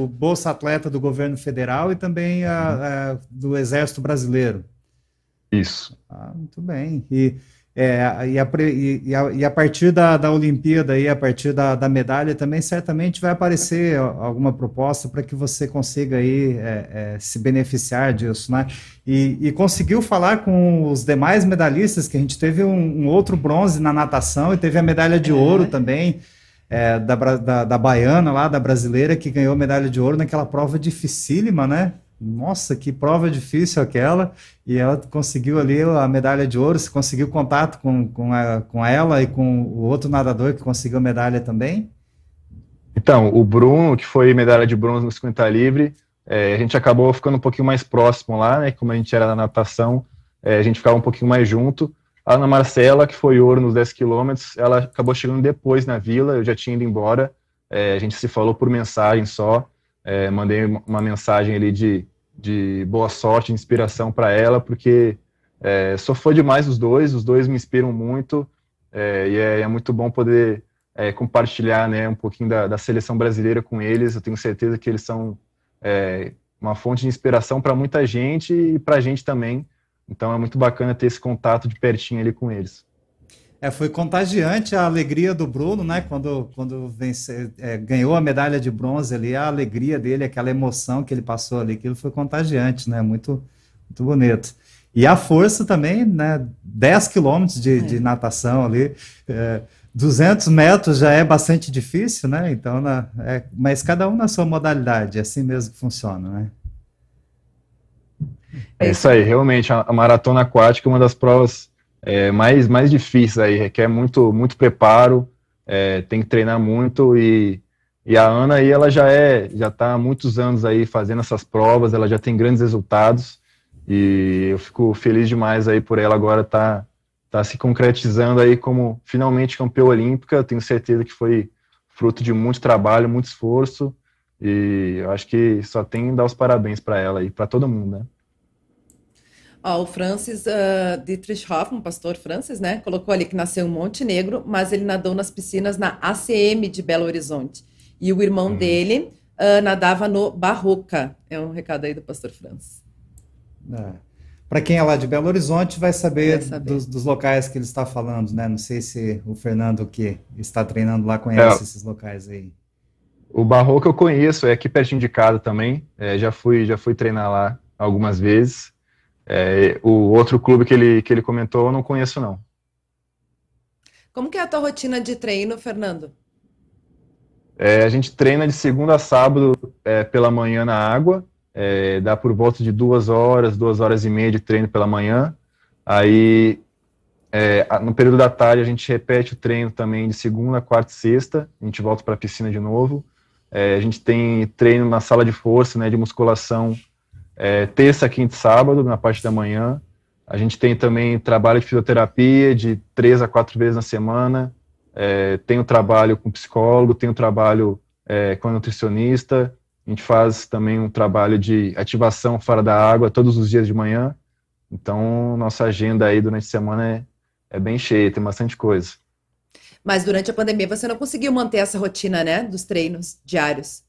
o Bolsa Atleta do governo federal e também a, a, do Exército Brasileiro. Isso. Ah, muito bem. E, é, e, a, e, a, e, a, partir da, da Olimpíada e a partir da, da, medalha também certamente vai aparecer alguma proposta para que você consiga aí é, é, se beneficiar disso, né? E, e, conseguiu falar com os demais medalhistas que a gente teve um, um outro bronze na natação e teve a medalha de ouro é. também é, da, da, da baiana lá, da brasileira, que ganhou medalha de ouro naquela prova dificílima, né? Nossa, que prova difícil aquela. E ela conseguiu ali a medalha de ouro. Você conseguiu contato com, com, a, com ela e com o outro nadador que conseguiu medalha também? Então, o Bruno, que foi medalha de bronze no 50 livre, é, a gente acabou ficando um pouquinho mais próximo lá, né? Como a gente era na natação, é, a gente ficava um pouquinho mais junto. A Ana Marcela, que foi ouro nos 10 quilômetros, ela acabou chegando depois na vila, eu já tinha ido embora. É, a gente se falou por mensagem só. É, mandei uma mensagem ali de, de boa sorte, inspiração para ela, porque é, sou fã demais dos dois, os dois me inspiram muito, é, e é, é, muito bom poder é, compartilhar né, um pouquinho da, da, seleção brasileira com eles. Eu tenho certeza que eles são uma fonte de inspiração para muita gente e para a gente também. Então é muito bacana ter esse contato de pertinho ali com eles. É, foi contagiante a alegria do Bruno, né? Quando, quando vence, é, ganhou a medalha de bronze ali, a alegria dele, aquela emoção que ele passou ali, aquilo foi contagiante, né? Muito, muito bonito. E a força também, né? 10 quilômetros de, é. de natação ali, é, 200 metros já é bastante difícil, né? Então, na, é, mas cada um na sua modalidade, é assim mesmo que funciona, né? É isso aí, realmente, a maratona aquática é uma das provas é, mais, mais difíceis aí, requer muito, muito preparo, é, tem que treinar muito e, e a Ana aí, ela já é, já está há muitos anos aí fazendo essas provas, ela já tem grandes resultados e eu fico feliz demais aí por ela agora tá, tá se concretizando aí como finalmente campeã olímpica, tenho certeza que foi fruto de muito trabalho, muito esforço e eu acho que só tem dar os parabéns para ela e para todo mundo, né? Ó, o Francis uh, Dietrich Hoffmann, pastor Francis, né, colocou ali que nasceu em Montenegro, mas ele nadou nas piscinas na ACM de Belo Horizonte. E o irmão hum. dele uh, nadava no Barroca. É um recado aí do pastor Francis. É. Para quem é lá de Belo Horizonte, vai saber, vai saber. Dos, dos, locais que ele está falando, né? Não sei se o Fernando que está treinando lá conhece é. esses locais aí. O Barroca eu conheço, é aqui pertinho de casa também. É, já fui, já fui treinar lá algumas vezes. É, o outro clube que ele, que ele comentou eu não conheço, não. Como que é a tua rotina de treino, Fernando? É, a gente treina de segunda a sábado é, pela manhã na água, é, dá por volta de duas horas, duas horas e meia de treino pela manhã. Aí, é, no período da tarde, a gente repete o treino também de segunda, quarta e sexta, a gente volta para a piscina de novo. É, a gente tem treino na sala de força, né, de musculação, é, terça, quinta e sábado, na parte da manhã. A gente tem também trabalho de fisioterapia de três a quatro vezes na semana. É, tem o trabalho com psicólogo, tem o trabalho é, com nutricionista. A gente faz também um trabalho de ativação fora da água todos os dias de manhã. Então, nossa agenda aí durante a semana é, é bem cheia, tem bastante coisa. Mas durante a pandemia você não conseguiu manter essa rotina, né, dos treinos diários?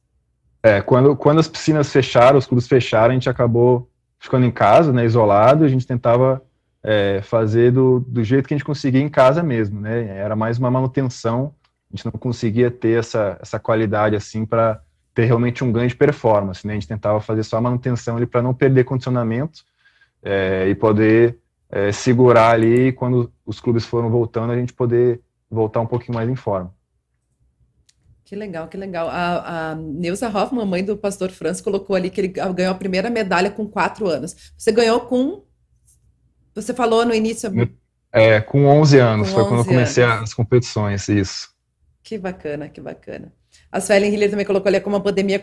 É, quando, quando as piscinas fecharam, os clubes fecharam, a gente acabou ficando em casa, né, isolado, a gente tentava é, fazer do, do jeito que a gente conseguia em casa mesmo, né, era mais uma manutenção, a gente não conseguia ter essa, essa qualidade assim para ter realmente um ganho de performance, né, a gente tentava fazer só a manutenção ali para não perder condicionamento é, e poder é, segurar ali quando os clubes foram voltando, a gente poder voltar um pouquinho mais em forma. Que legal, que legal. A, a Neuza Hoffman, mãe do pastor Franz, colocou ali que ele ganhou a primeira medalha com quatro anos. Você ganhou com. Você falou no início. É, com 11 anos, com foi 11 quando eu comecei anos. as competições, isso. Que bacana, que bacana. A Suelen Hiller também colocou ali como a pandemia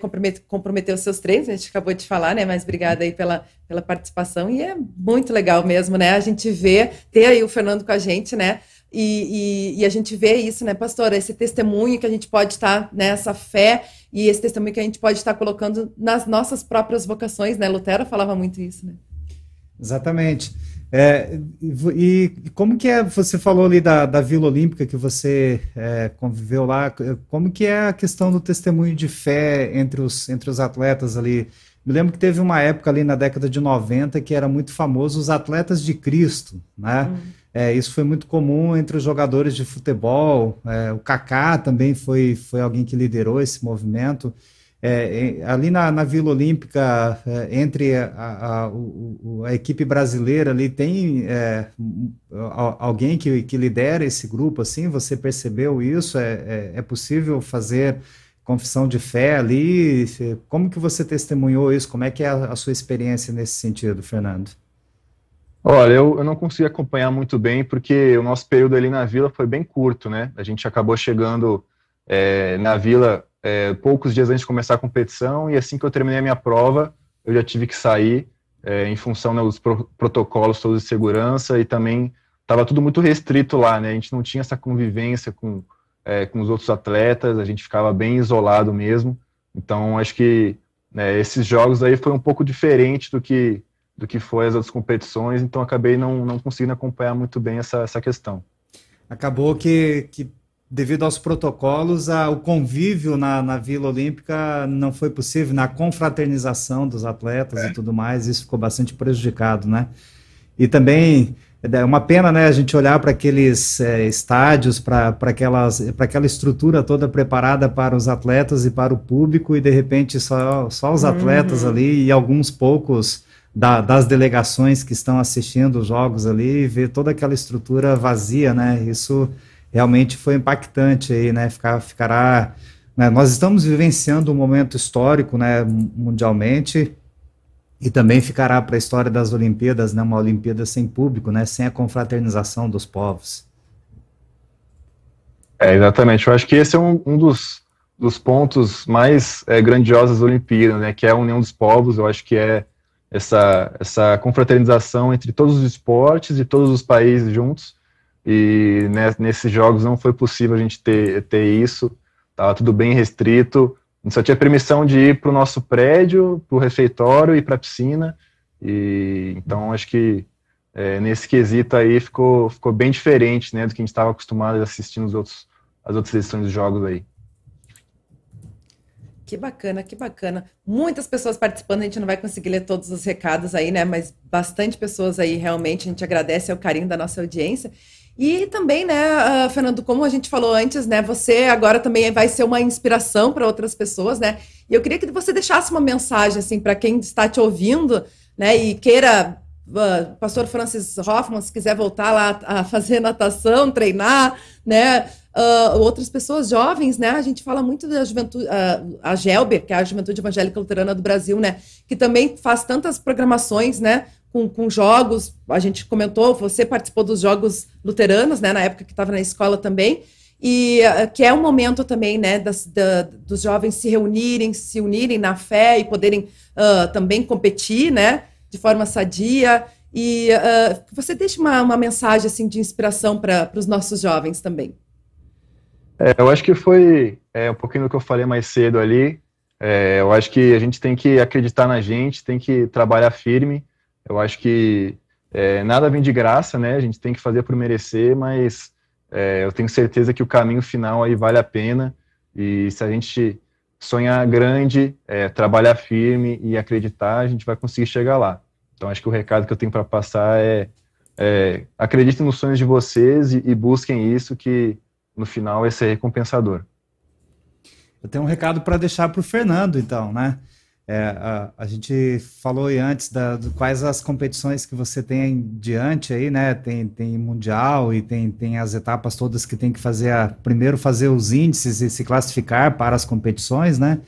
comprometeu seus treinos, a gente acabou de falar, né? Mas obrigada aí pela, pela participação. E é muito legal mesmo, né? A gente vê, ter aí o Fernando com a gente, né? E, e, e, a gente vê isso, né, pastora? Esse testemunho que a gente pode estar, né, essa fé e esse testemunho que a gente pode estar colocando nas nossas próprias vocações, né? Lutero falava muito isso, né? Exatamente. É, e, e, como que é, você falou ali da, da Vila Olímpica que você é, conviveu lá, como que é a questão do testemunho de fé entre os, entre os atletas ali? Me lembro que teve uma época ali na década de 90 que era muito famoso os atletas de Cristo, né? Hum. É, isso foi muito comum entre os jogadores de futebol. É, o Kaká também foi, foi alguém que liderou esse movimento. É, ali na, na, Vila Olímpica, é, entre a, a, a, a, equipe brasileira ali, tem é, alguém que, que lidera esse grupo, assim? Você percebeu isso? É, é, é, possível fazer confissão de fé ali? Como que você testemunhou isso? Como é que é a, sua experiência nesse sentido, Fernando? Olha, eu, eu não consegui acompanhar muito bem, porque o nosso período ali na Vila foi bem curto, né? A gente acabou chegando é, na Vila é, poucos dias antes de começar a competição, e assim que eu terminei a minha prova, eu já tive que sair é, em função dos né, pro protocolos todos de segurança e também estava tudo muito restrito lá, né? A gente não tinha essa convivência com, é, com os outros atletas, a gente ficava bem isolado mesmo. Então, acho que né, esses jogos aí foi um pouco diferente do que do que foi as outras competições, então acabei não, não conseguindo acompanhar muito bem essa, essa questão. Acabou que, que devido aos protocolos, a, o convívio na, na Vila Olímpica não foi possível, na confraternização dos atletas é. e tudo mais, isso ficou bastante prejudicado, né? E também é uma pena, né, a gente olhar para aqueles é, estádios, para aquela estrutura toda preparada para os atletas e para o público, e de repente só, só os atletas uhum. ali e alguns poucos da, das delegações que estão assistindo os jogos ali, e ver toda aquela estrutura vazia, né? Isso realmente foi impactante aí, né? Ficar, ficará. Né? Nós estamos vivenciando um momento histórico, né? Mundialmente e também ficará para a história das Olimpíadas, né? Uma Olimpíada sem público, né? Sem a confraternização dos povos. É, exatamente. Eu acho que esse é um, um dos, dos pontos mais é, grandiosos das Olimpíadas, né? Que é a união dos povos. Eu acho que é essa, essa confraternização entre todos os esportes e todos os países juntos. E né, nesses jogos não foi possível a gente ter, ter isso, estava tudo bem restrito, a gente só tinha permissão de ir para o nosso prédio, para o refeitório e para a piscina, e então acho que é, nesse quesito aí ficou, ficou bem diferente né, do que a gente estava acostumado a assistir nos outros, as outras edições dos jogos aí. Que bacana, que bacana. Muitas pessoas participando, a gente não vai conseguir ler todos os recados aí, né? Mas bastante pessoas aí, realmente, a gente agradece o carinho da nossa audiência. E também, né, uh, Fernando, como a gente falou antes, né, você agora também vai ser uma inspiração para outras pessoas, né? E eu queria que você deixasse uma mensagem assim para quem está te ouvindo, né, e queira uh, Pastor Francis Hoffman, se quiser voltar lá a fazer natação, treinar, né? Uh, outras pessoas jovens, né? A gente fala muito da juventude, uh, a Gelber, que é a Juventude Evangélica Luterana do Brasil, né? Que também faz tantas programações, né? com, com jogos, a gente comentou, você participou dos jogos luteranos, né, na época que estava na escola também, e uh, que é um momento também, né, das, da, dos jovens se reunirem, se unirem na fé e poderem uh, também competir, né, de forma sadia, e uh, você deixa uma, uma mensagem, assim, de inspiração para os nossos jovens também. É, eu acho que foi é, um pouquinho do que eu falei mais cedo ali, é, eu acho que a gente tem que acreditar na gente, tem que trabalhar firme, eu acho que é, nada vem de graça, né? A gente tem que fazer por merecer, mas é, eu tenho certeza que o caminho final aí vale a pena. E se a gente sonhar grande, é, trabalhar firme e acreditar, a gente vai conseguir chegar lá. Então acho que o recado que eu tenho para passar é, é acreditem nos sonhos de vocês e, e busquem isso que no final vai ser recompensador. Eu tenho um recado para deixar para o Fernando, então, né? É, a, a, gente falou antes da, de quais as competições que você tem diante aí, né? Tem, tem mundial e tem, tem as etapas todas que tem que fazer a, primeiro fazer os índices e se classificar para as competições, né?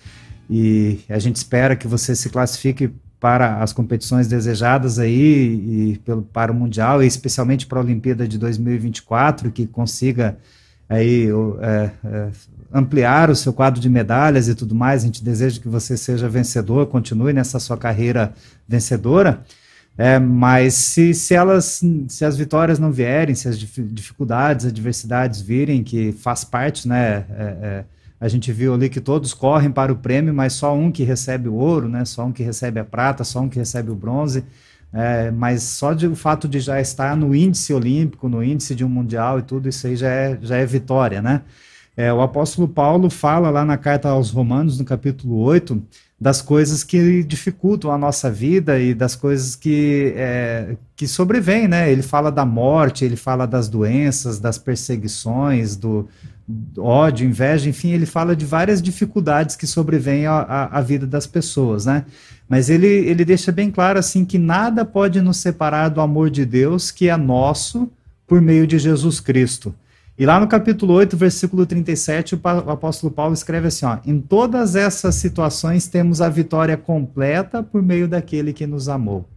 E a gente espera que você se classifique para as competições desejadas aí e pelo, para o mundial e especialmente para a Olimpíada de 2024 que consiga aí é, é, ampliar o seu quadro de medalhas e tudo mais. A gente deseja que você seja vencedor, continue nessa sua carreira vencedora. É, mas se, se elas, se as vitórias não vierem, se as dificuldades, adversidades virem, que faz parte, né? É, é, a gente viu ali que todos correm para o prêmio, mas só um que recebe o ouro, né? Só um que recebe a prata, só um que recebe o bronze. É, mas só de, o fato de já estar no índice olímpico, no índice de um mundial e tudo isso aí já é, já é vitória, né? É, o apóstolo Paulo fala lá na carta aos Romanos, no capítulo 8, das coisas que dificultam a nossa vida e das coisas que, é, que sobrevêm, né? Ele fala da morte, ele fala das doenças, das perseguições, do, ódio, inveja, enfim, ele fala de várias dificuldades que sobrevêm à, vida das pessoas, né? Mas ele, ele deixa bem claro, assim, que nada pode nos separar do amor de Deus, que é nosso, por meio de Jesus Cristo. E lá no capítulo 8, versículo 37, o apóstolo Paulo escreve assim: ó, Em todas essas situações temos a vitória completa por meio daquele que nos amou.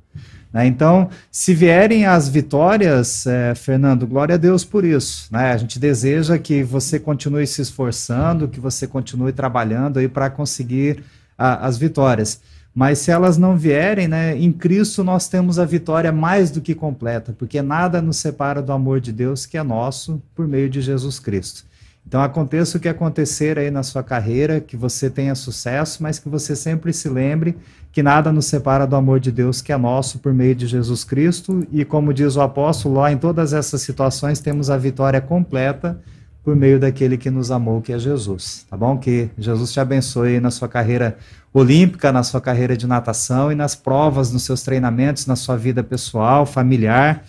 Né? Então, se vierem as vitórias, é, Fernando, glória a Deus por isso. Né? A gente deseja que você continue se esforçando, que você continue trabalhando aí para conseguir a, as vitórias. Mas se elas não vierem, né, em Cristo nós temos a vitória mais do que completa, porque nada nos separa do amor de Deus que é nosso por meio de Jesus Cristo. Então aconteça o que acontecer aí na sua carreira, que você tenha sucesso, mas que você sempre se lembre que nada nos separa do amor de Deus que é nosso por meio de Jesus Cristo, e como diz o apóstolo, lá em todas essas situações temos a vitória completa por meio daquele que nos amou, que é Jesus. Tá bom? Que Jesus te abençoe na sua carreira olímpica, na sua carreira de natação e nas provas, nos seus treinamentos, na sua vida pessoal, familiar,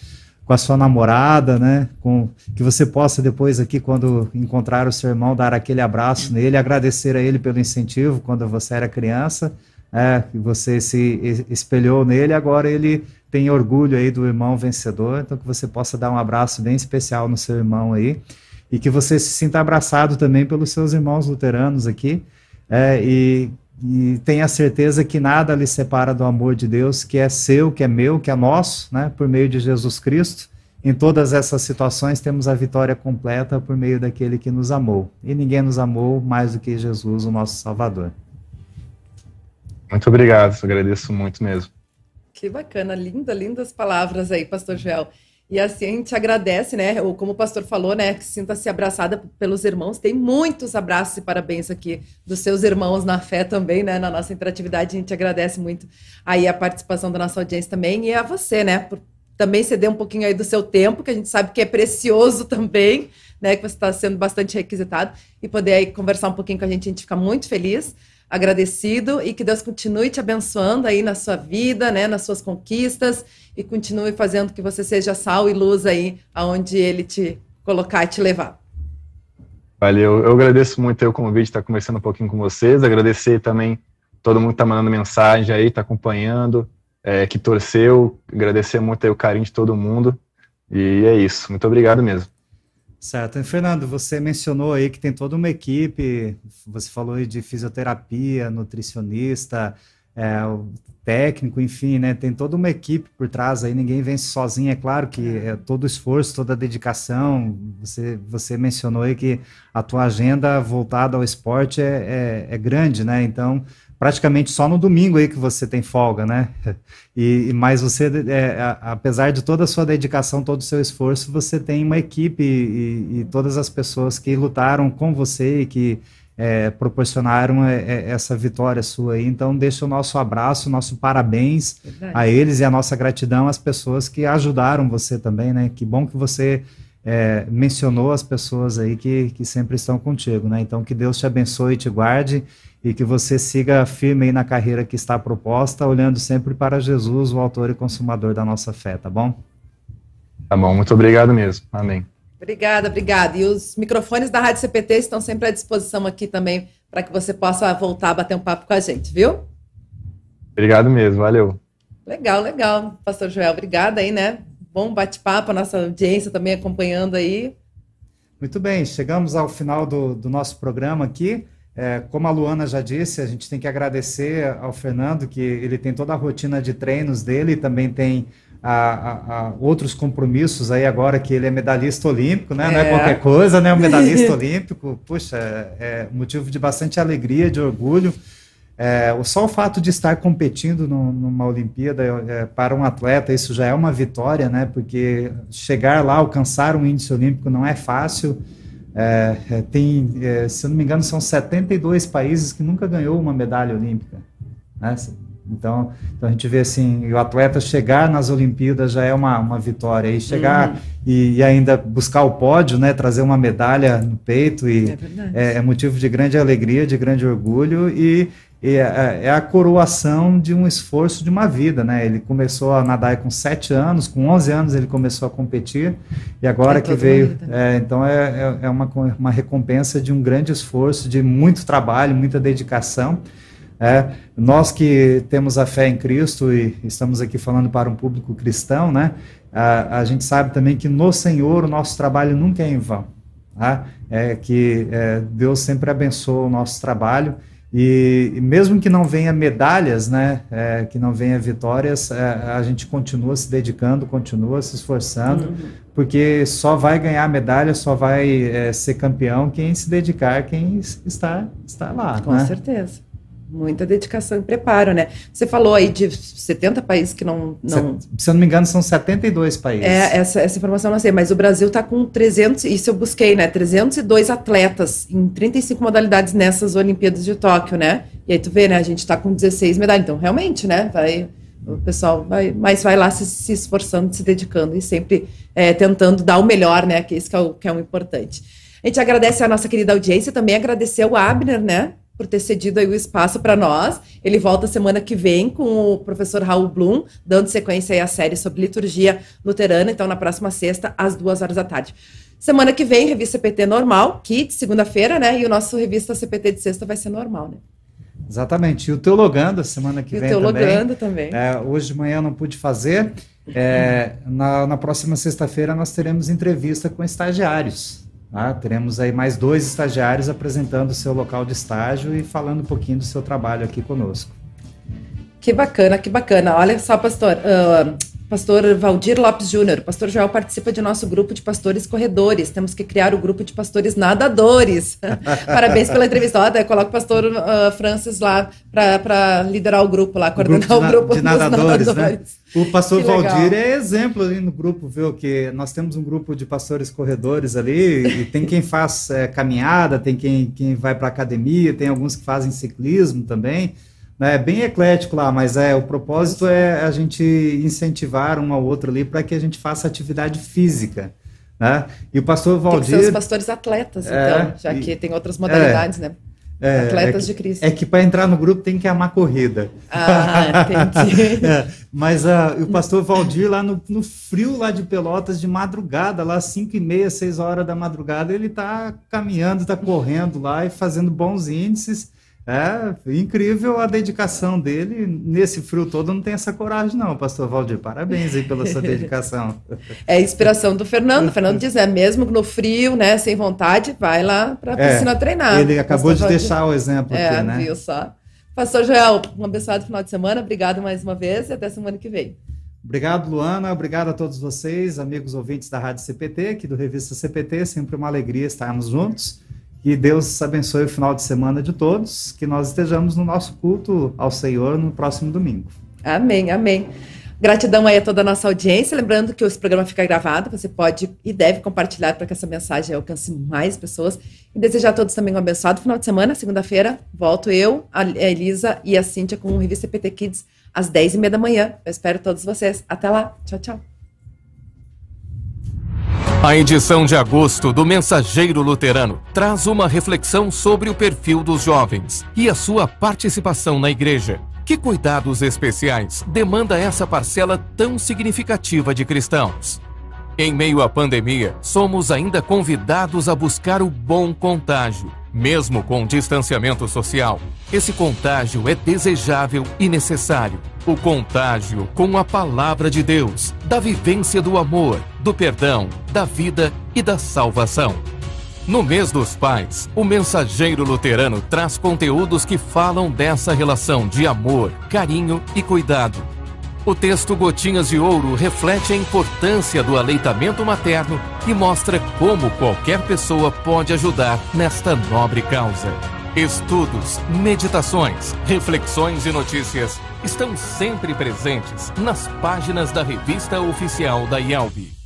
com a sua namorada, né? Com que você possa depois aqui quando encontrar o seu irmão dar aquele abraço nele, agradecer a ele pelo incentivo quando você era criança, é, que você se espelhou nele, agora ele tem orgulho aí do irmão vencedor, então que você possa dar um abraço bem especial no seu irmão aí e que você se sinta abraçado também pelos seus irmãos luteranos aqui é, e, e tenha certeza que nada lhe separa do amor de Deus, que é seu, que é meu, que é nosso, né, por meio de Jesus Cristo. Em todas essas situações temos a vitória completa por meio daquele que nos amou. E ninguém nos amou mais do que Jesus, o nosso Salvador. Muito obrigado, agradeço muito mesmo. Que bacana, linda, lindas palavras aí, Pastor Joel. E assim a gente agradece, né? Ou como o pastor falou, né? Que sinta-se abraçada pelos irmãos. Tem muitos abraços e parabéns aqui dos seus irmãos na fé também, né? Na nossa interatividade, a gente agradece muito aí a participação da nossa audiência também e a você, né? Por também ceder um pouquinho aí do seu tempo, que a gente sabe que é precioso também, né? Que você está sendo bastante requisitado e poder aí conversar um pouquinho com a gente, a gente fica muito feliz agradecido e que Deus continue te abençoando aí na sua vida, né, nas suas conquistas e continue fazendo que você seja sal e luz aí aonde ele te colocar e te levar. Valeu, eu agradeço muito o convite, estar conversando um pouquinho com vocês, agradecer também todo mundo que está mandando mensagem aí, está acompanhando, é, que torceu, agradecer muito o carinho de todo mundo. E é isso, muito obrigado mesmo. Certo. Fernando, você mencionou aí que tem toda uma equipe, você falou aí de fisioterapia, nutricionista, é, técnico, enfim, né? Tem toda uma equipe por trás aí, ninguém vence sozinho, é claro que é todo esforço, toda dedicação. Você, você mencionou aí que a tua agenda voltada ao esporte é, é, é grande, né? Então, praticamente só no domingo aí que você tem folga, né? E, mas você, é, apesar de toda a sua dedicação, todo o seu esforço, você tem uma equipe e, e todas as pessoas que lutaram com você e que é, proporcionaram é, é, essa vitória sua aí. Então, deixa o nosso abraço, nosso parabéns Verdade. a eles e a nossa gratidão às pessoas que ajudaram você também, né? Que bom que você é, mencionou as pessoas aí que, que sempre estão contigo, né? Então, que Deus te abençoe e te guarde e que você siga firme aí na carreira que está proposta, olhando sempre para Jesus, o autor e consumador da nossa fé, tá bom? Tá bom, muito obrigado mesmo. Amém. Obrigada, obrigada. E os microfones da Rádio CPT estão sempre à disposição aqui também para que você possa voltar a bater um papo com a gente, viu? Obrigado mesmo, valeu. Legal, legal, Pastor Joel. Obrigada aí, né? Bom bate-papo, a nossa audiência também acompanhando aí. Muito bem, chegamos ao final do, do nosso programa aqui. É, como a Luana já disse, a gente tem que agradecer ao Fernando, que ele tem toda a rotina de treinos dele, também tem a, a, a, outros compromissos aí agora que ele é medalhista olímpico, né? É. Não é qualquer coisa, né? Um medalhista olímpico, puxa, é, é, motivo de bastante alegria, de orgulho. É, só o fato de estar competindo no, numa Olimpíada é, para um atleta, isso já é uma vitória, né? Porque chegar lá, alcançar um índice olímpico não é fácil. É, é tem, é, se eu não me engano, são 72 países que nunca ganhou uma medalha olímpica. Né? Então, então, a gente vê assim, o atleta chegar nas Olimpíadas já é uma, uma vitória. E chegar uhum. e, e, ainda buscar o pódio, né, trazer uma medalha no peito, e é, é, é motivo de grande alegria, de grande orgulho. E, e é, é, a coroação de um esforço de uma vida, né? Ele começou a nadar com 7 anos, com 11 anos ele começou a competir, e agora é que veio. É, então é, é, é uma, uma recompensa de um grande esforço, de muito trabalho, muita dedicação. É, nós que temos a fé em Cristo e estamos aqui falando para um público cristão, né? A, a gente sabe também que no Senhor o nosso trabalho nunca é em vão. Tá? É que é, Deus sempre abençoa o nosso trabalho e, e mesmo que não venha medalhas, né? É, que não venha vitórias, é, a gente continua se dedicando, continua se esforçando, uhum. porque só vai ganhar medalha, só vai é, ser campeão quem se dedicar, quem está está lá. Com né? certeza. Muita dedicação e preparo, né? Você falou aí de 70 países que não. não... Se, se eu não me engano, são 72 países. É, essa, essa informação eu não sei, mas o Brasil está com 300, isso eu busquei, né? 302 atletas em 35 modalidades nessas Olimpíadas de Tóquio, né? E aí tu vê, né? A gente está com 16 medalhas. Então, realmente, né? Vai, o pessoal vai, mas vai lá se, se esforçando, se dedicando e sempre é, tentando dar o melhor, né? Que isso que é o, que é o importante. A gente agradece a nossa querida audiência, também agradecer o Abner, né? Por ter cedido aí o espaço para nós. Ele volta semana que vem com o professor Raul Blum, dando sequência aí à série sobre liturgia luterana, então na próxima sexta, às duas horas da tarde. Semana que vem, revista CPT normal, kit, segunda-feira, né? E o nosso revista CPT de sexta vai ser normal, né? Exatamente. E o Teologando, semana que e vem o Teologando também. também. É, hoje de manhã não pude fazer. É, na, na próxima sexta-feira nós teremos entrevista com estagiários Tá? Teremos aí mais dois estagiários apresentando o seu local de estágio e falando um pouquinho do seu trabalho aqui conosco. Que bacana, que bacana. Olha só, pastor. Uh, pastor Valdir Lopes Júnior. Pastor Joel participa de nosso grupo de pastores corredores. Temos que criar o grupo de pastores nadadores. Parabéns pela entrevista. Olha, coloca o pastor uh, Francis lá para liderar o grupo lá, coordenar o grupo, de, o grupo de nadadores, nadadores. Né? O pastor Valdir é exemplo ali no grupo, viu? Que nós temos um grupo de pastores corredores ali, e tem quem faz é, caminhada, tem quem, quem vai para academia, tem alguns que fazem ciclismo também né, é bem eclético lá, mas é o propósito é a gente incentivar um ao outro ali para que a gente faça atividade física. Né? E o pastor Valdir. Tem que os pastores atletas, é, então, já e, que tem outras modalidades, é, né? É, atletas é de Cristo. É que para entrar no grupo tem que amar corrida. Ah, entendi. é, mas uh, o pastor Valdir, lá no, no, frio lá de Pelotas, de madrugada, lá 5 e meia, 6 horas da madrugada, ele está caminhando, está correndo lá e fazendo bons índices. É incrível a dedicação dele. Nesse frio todo não tem essa coragem, não, pastor Valdir. Parabéns aí pela sua dedicação. É a inspiração do Fernando. O Fernando diz: é mesmo no frio, né, sem vontade, vai lá para a é, piscina treinar. Ele acabou de Valdir. deixar o exemplo é, aqui, né? Viu só. Pastor Joel, um abençoado final de semana. Obrigado mais uma vez e até semana que vem. Obrigado, Luana. Obrigado a todos vocês, amigos ouvintes da Rádio CPT, aqui do Revista CPT. Sempre uma alegria estarmos juntos. Que Deus abençoe o final de semana de todos, que nós estejamos no nosso culto ao Senhor no próximo domingo. Amém, amém. Gratidão aí a toda a nossa audiência. Lembrando que esse programa fica gravado, você pode e deve compartilhar para que essa mensagem alcance mais pessoas. E desejar a todos também um abençoado final de semana. Segunda-feira, volto eu, a Elisa e a Cíntia com o Revista PT Kids às 10h30 da manhã. Eu espero todos vocês. Até lá. Tchau, tchau. A edição de agosto do Mensageiro Luterano traz uma reflexão sobre o perfil dos jovens e a sua participação na igreja. Que cuidados especiais demanda essa parcela tão significativa de cristãos? Em meio à pandemia, somos ainda convidados a buscar o bom contágio. Mesmo com distanciamento social, esse contágio é desejável e necessário. O contágio com a palavra de Deus, da vivência do amor, do perdão, da vida e da salvação. No mês dos pais, o mensageiro luterano traz conteúdos que falam dessa relação de amor, carinho e cuidado O texto Gotinhas de Ouro reflete a importância do aleitamento materno e mostra como qualquer pessoa pode ajudar nesta nobre causa. Estudos, meditações, reflexões e notícias estão sempre presentes nas páginas da revista oficial da IELB.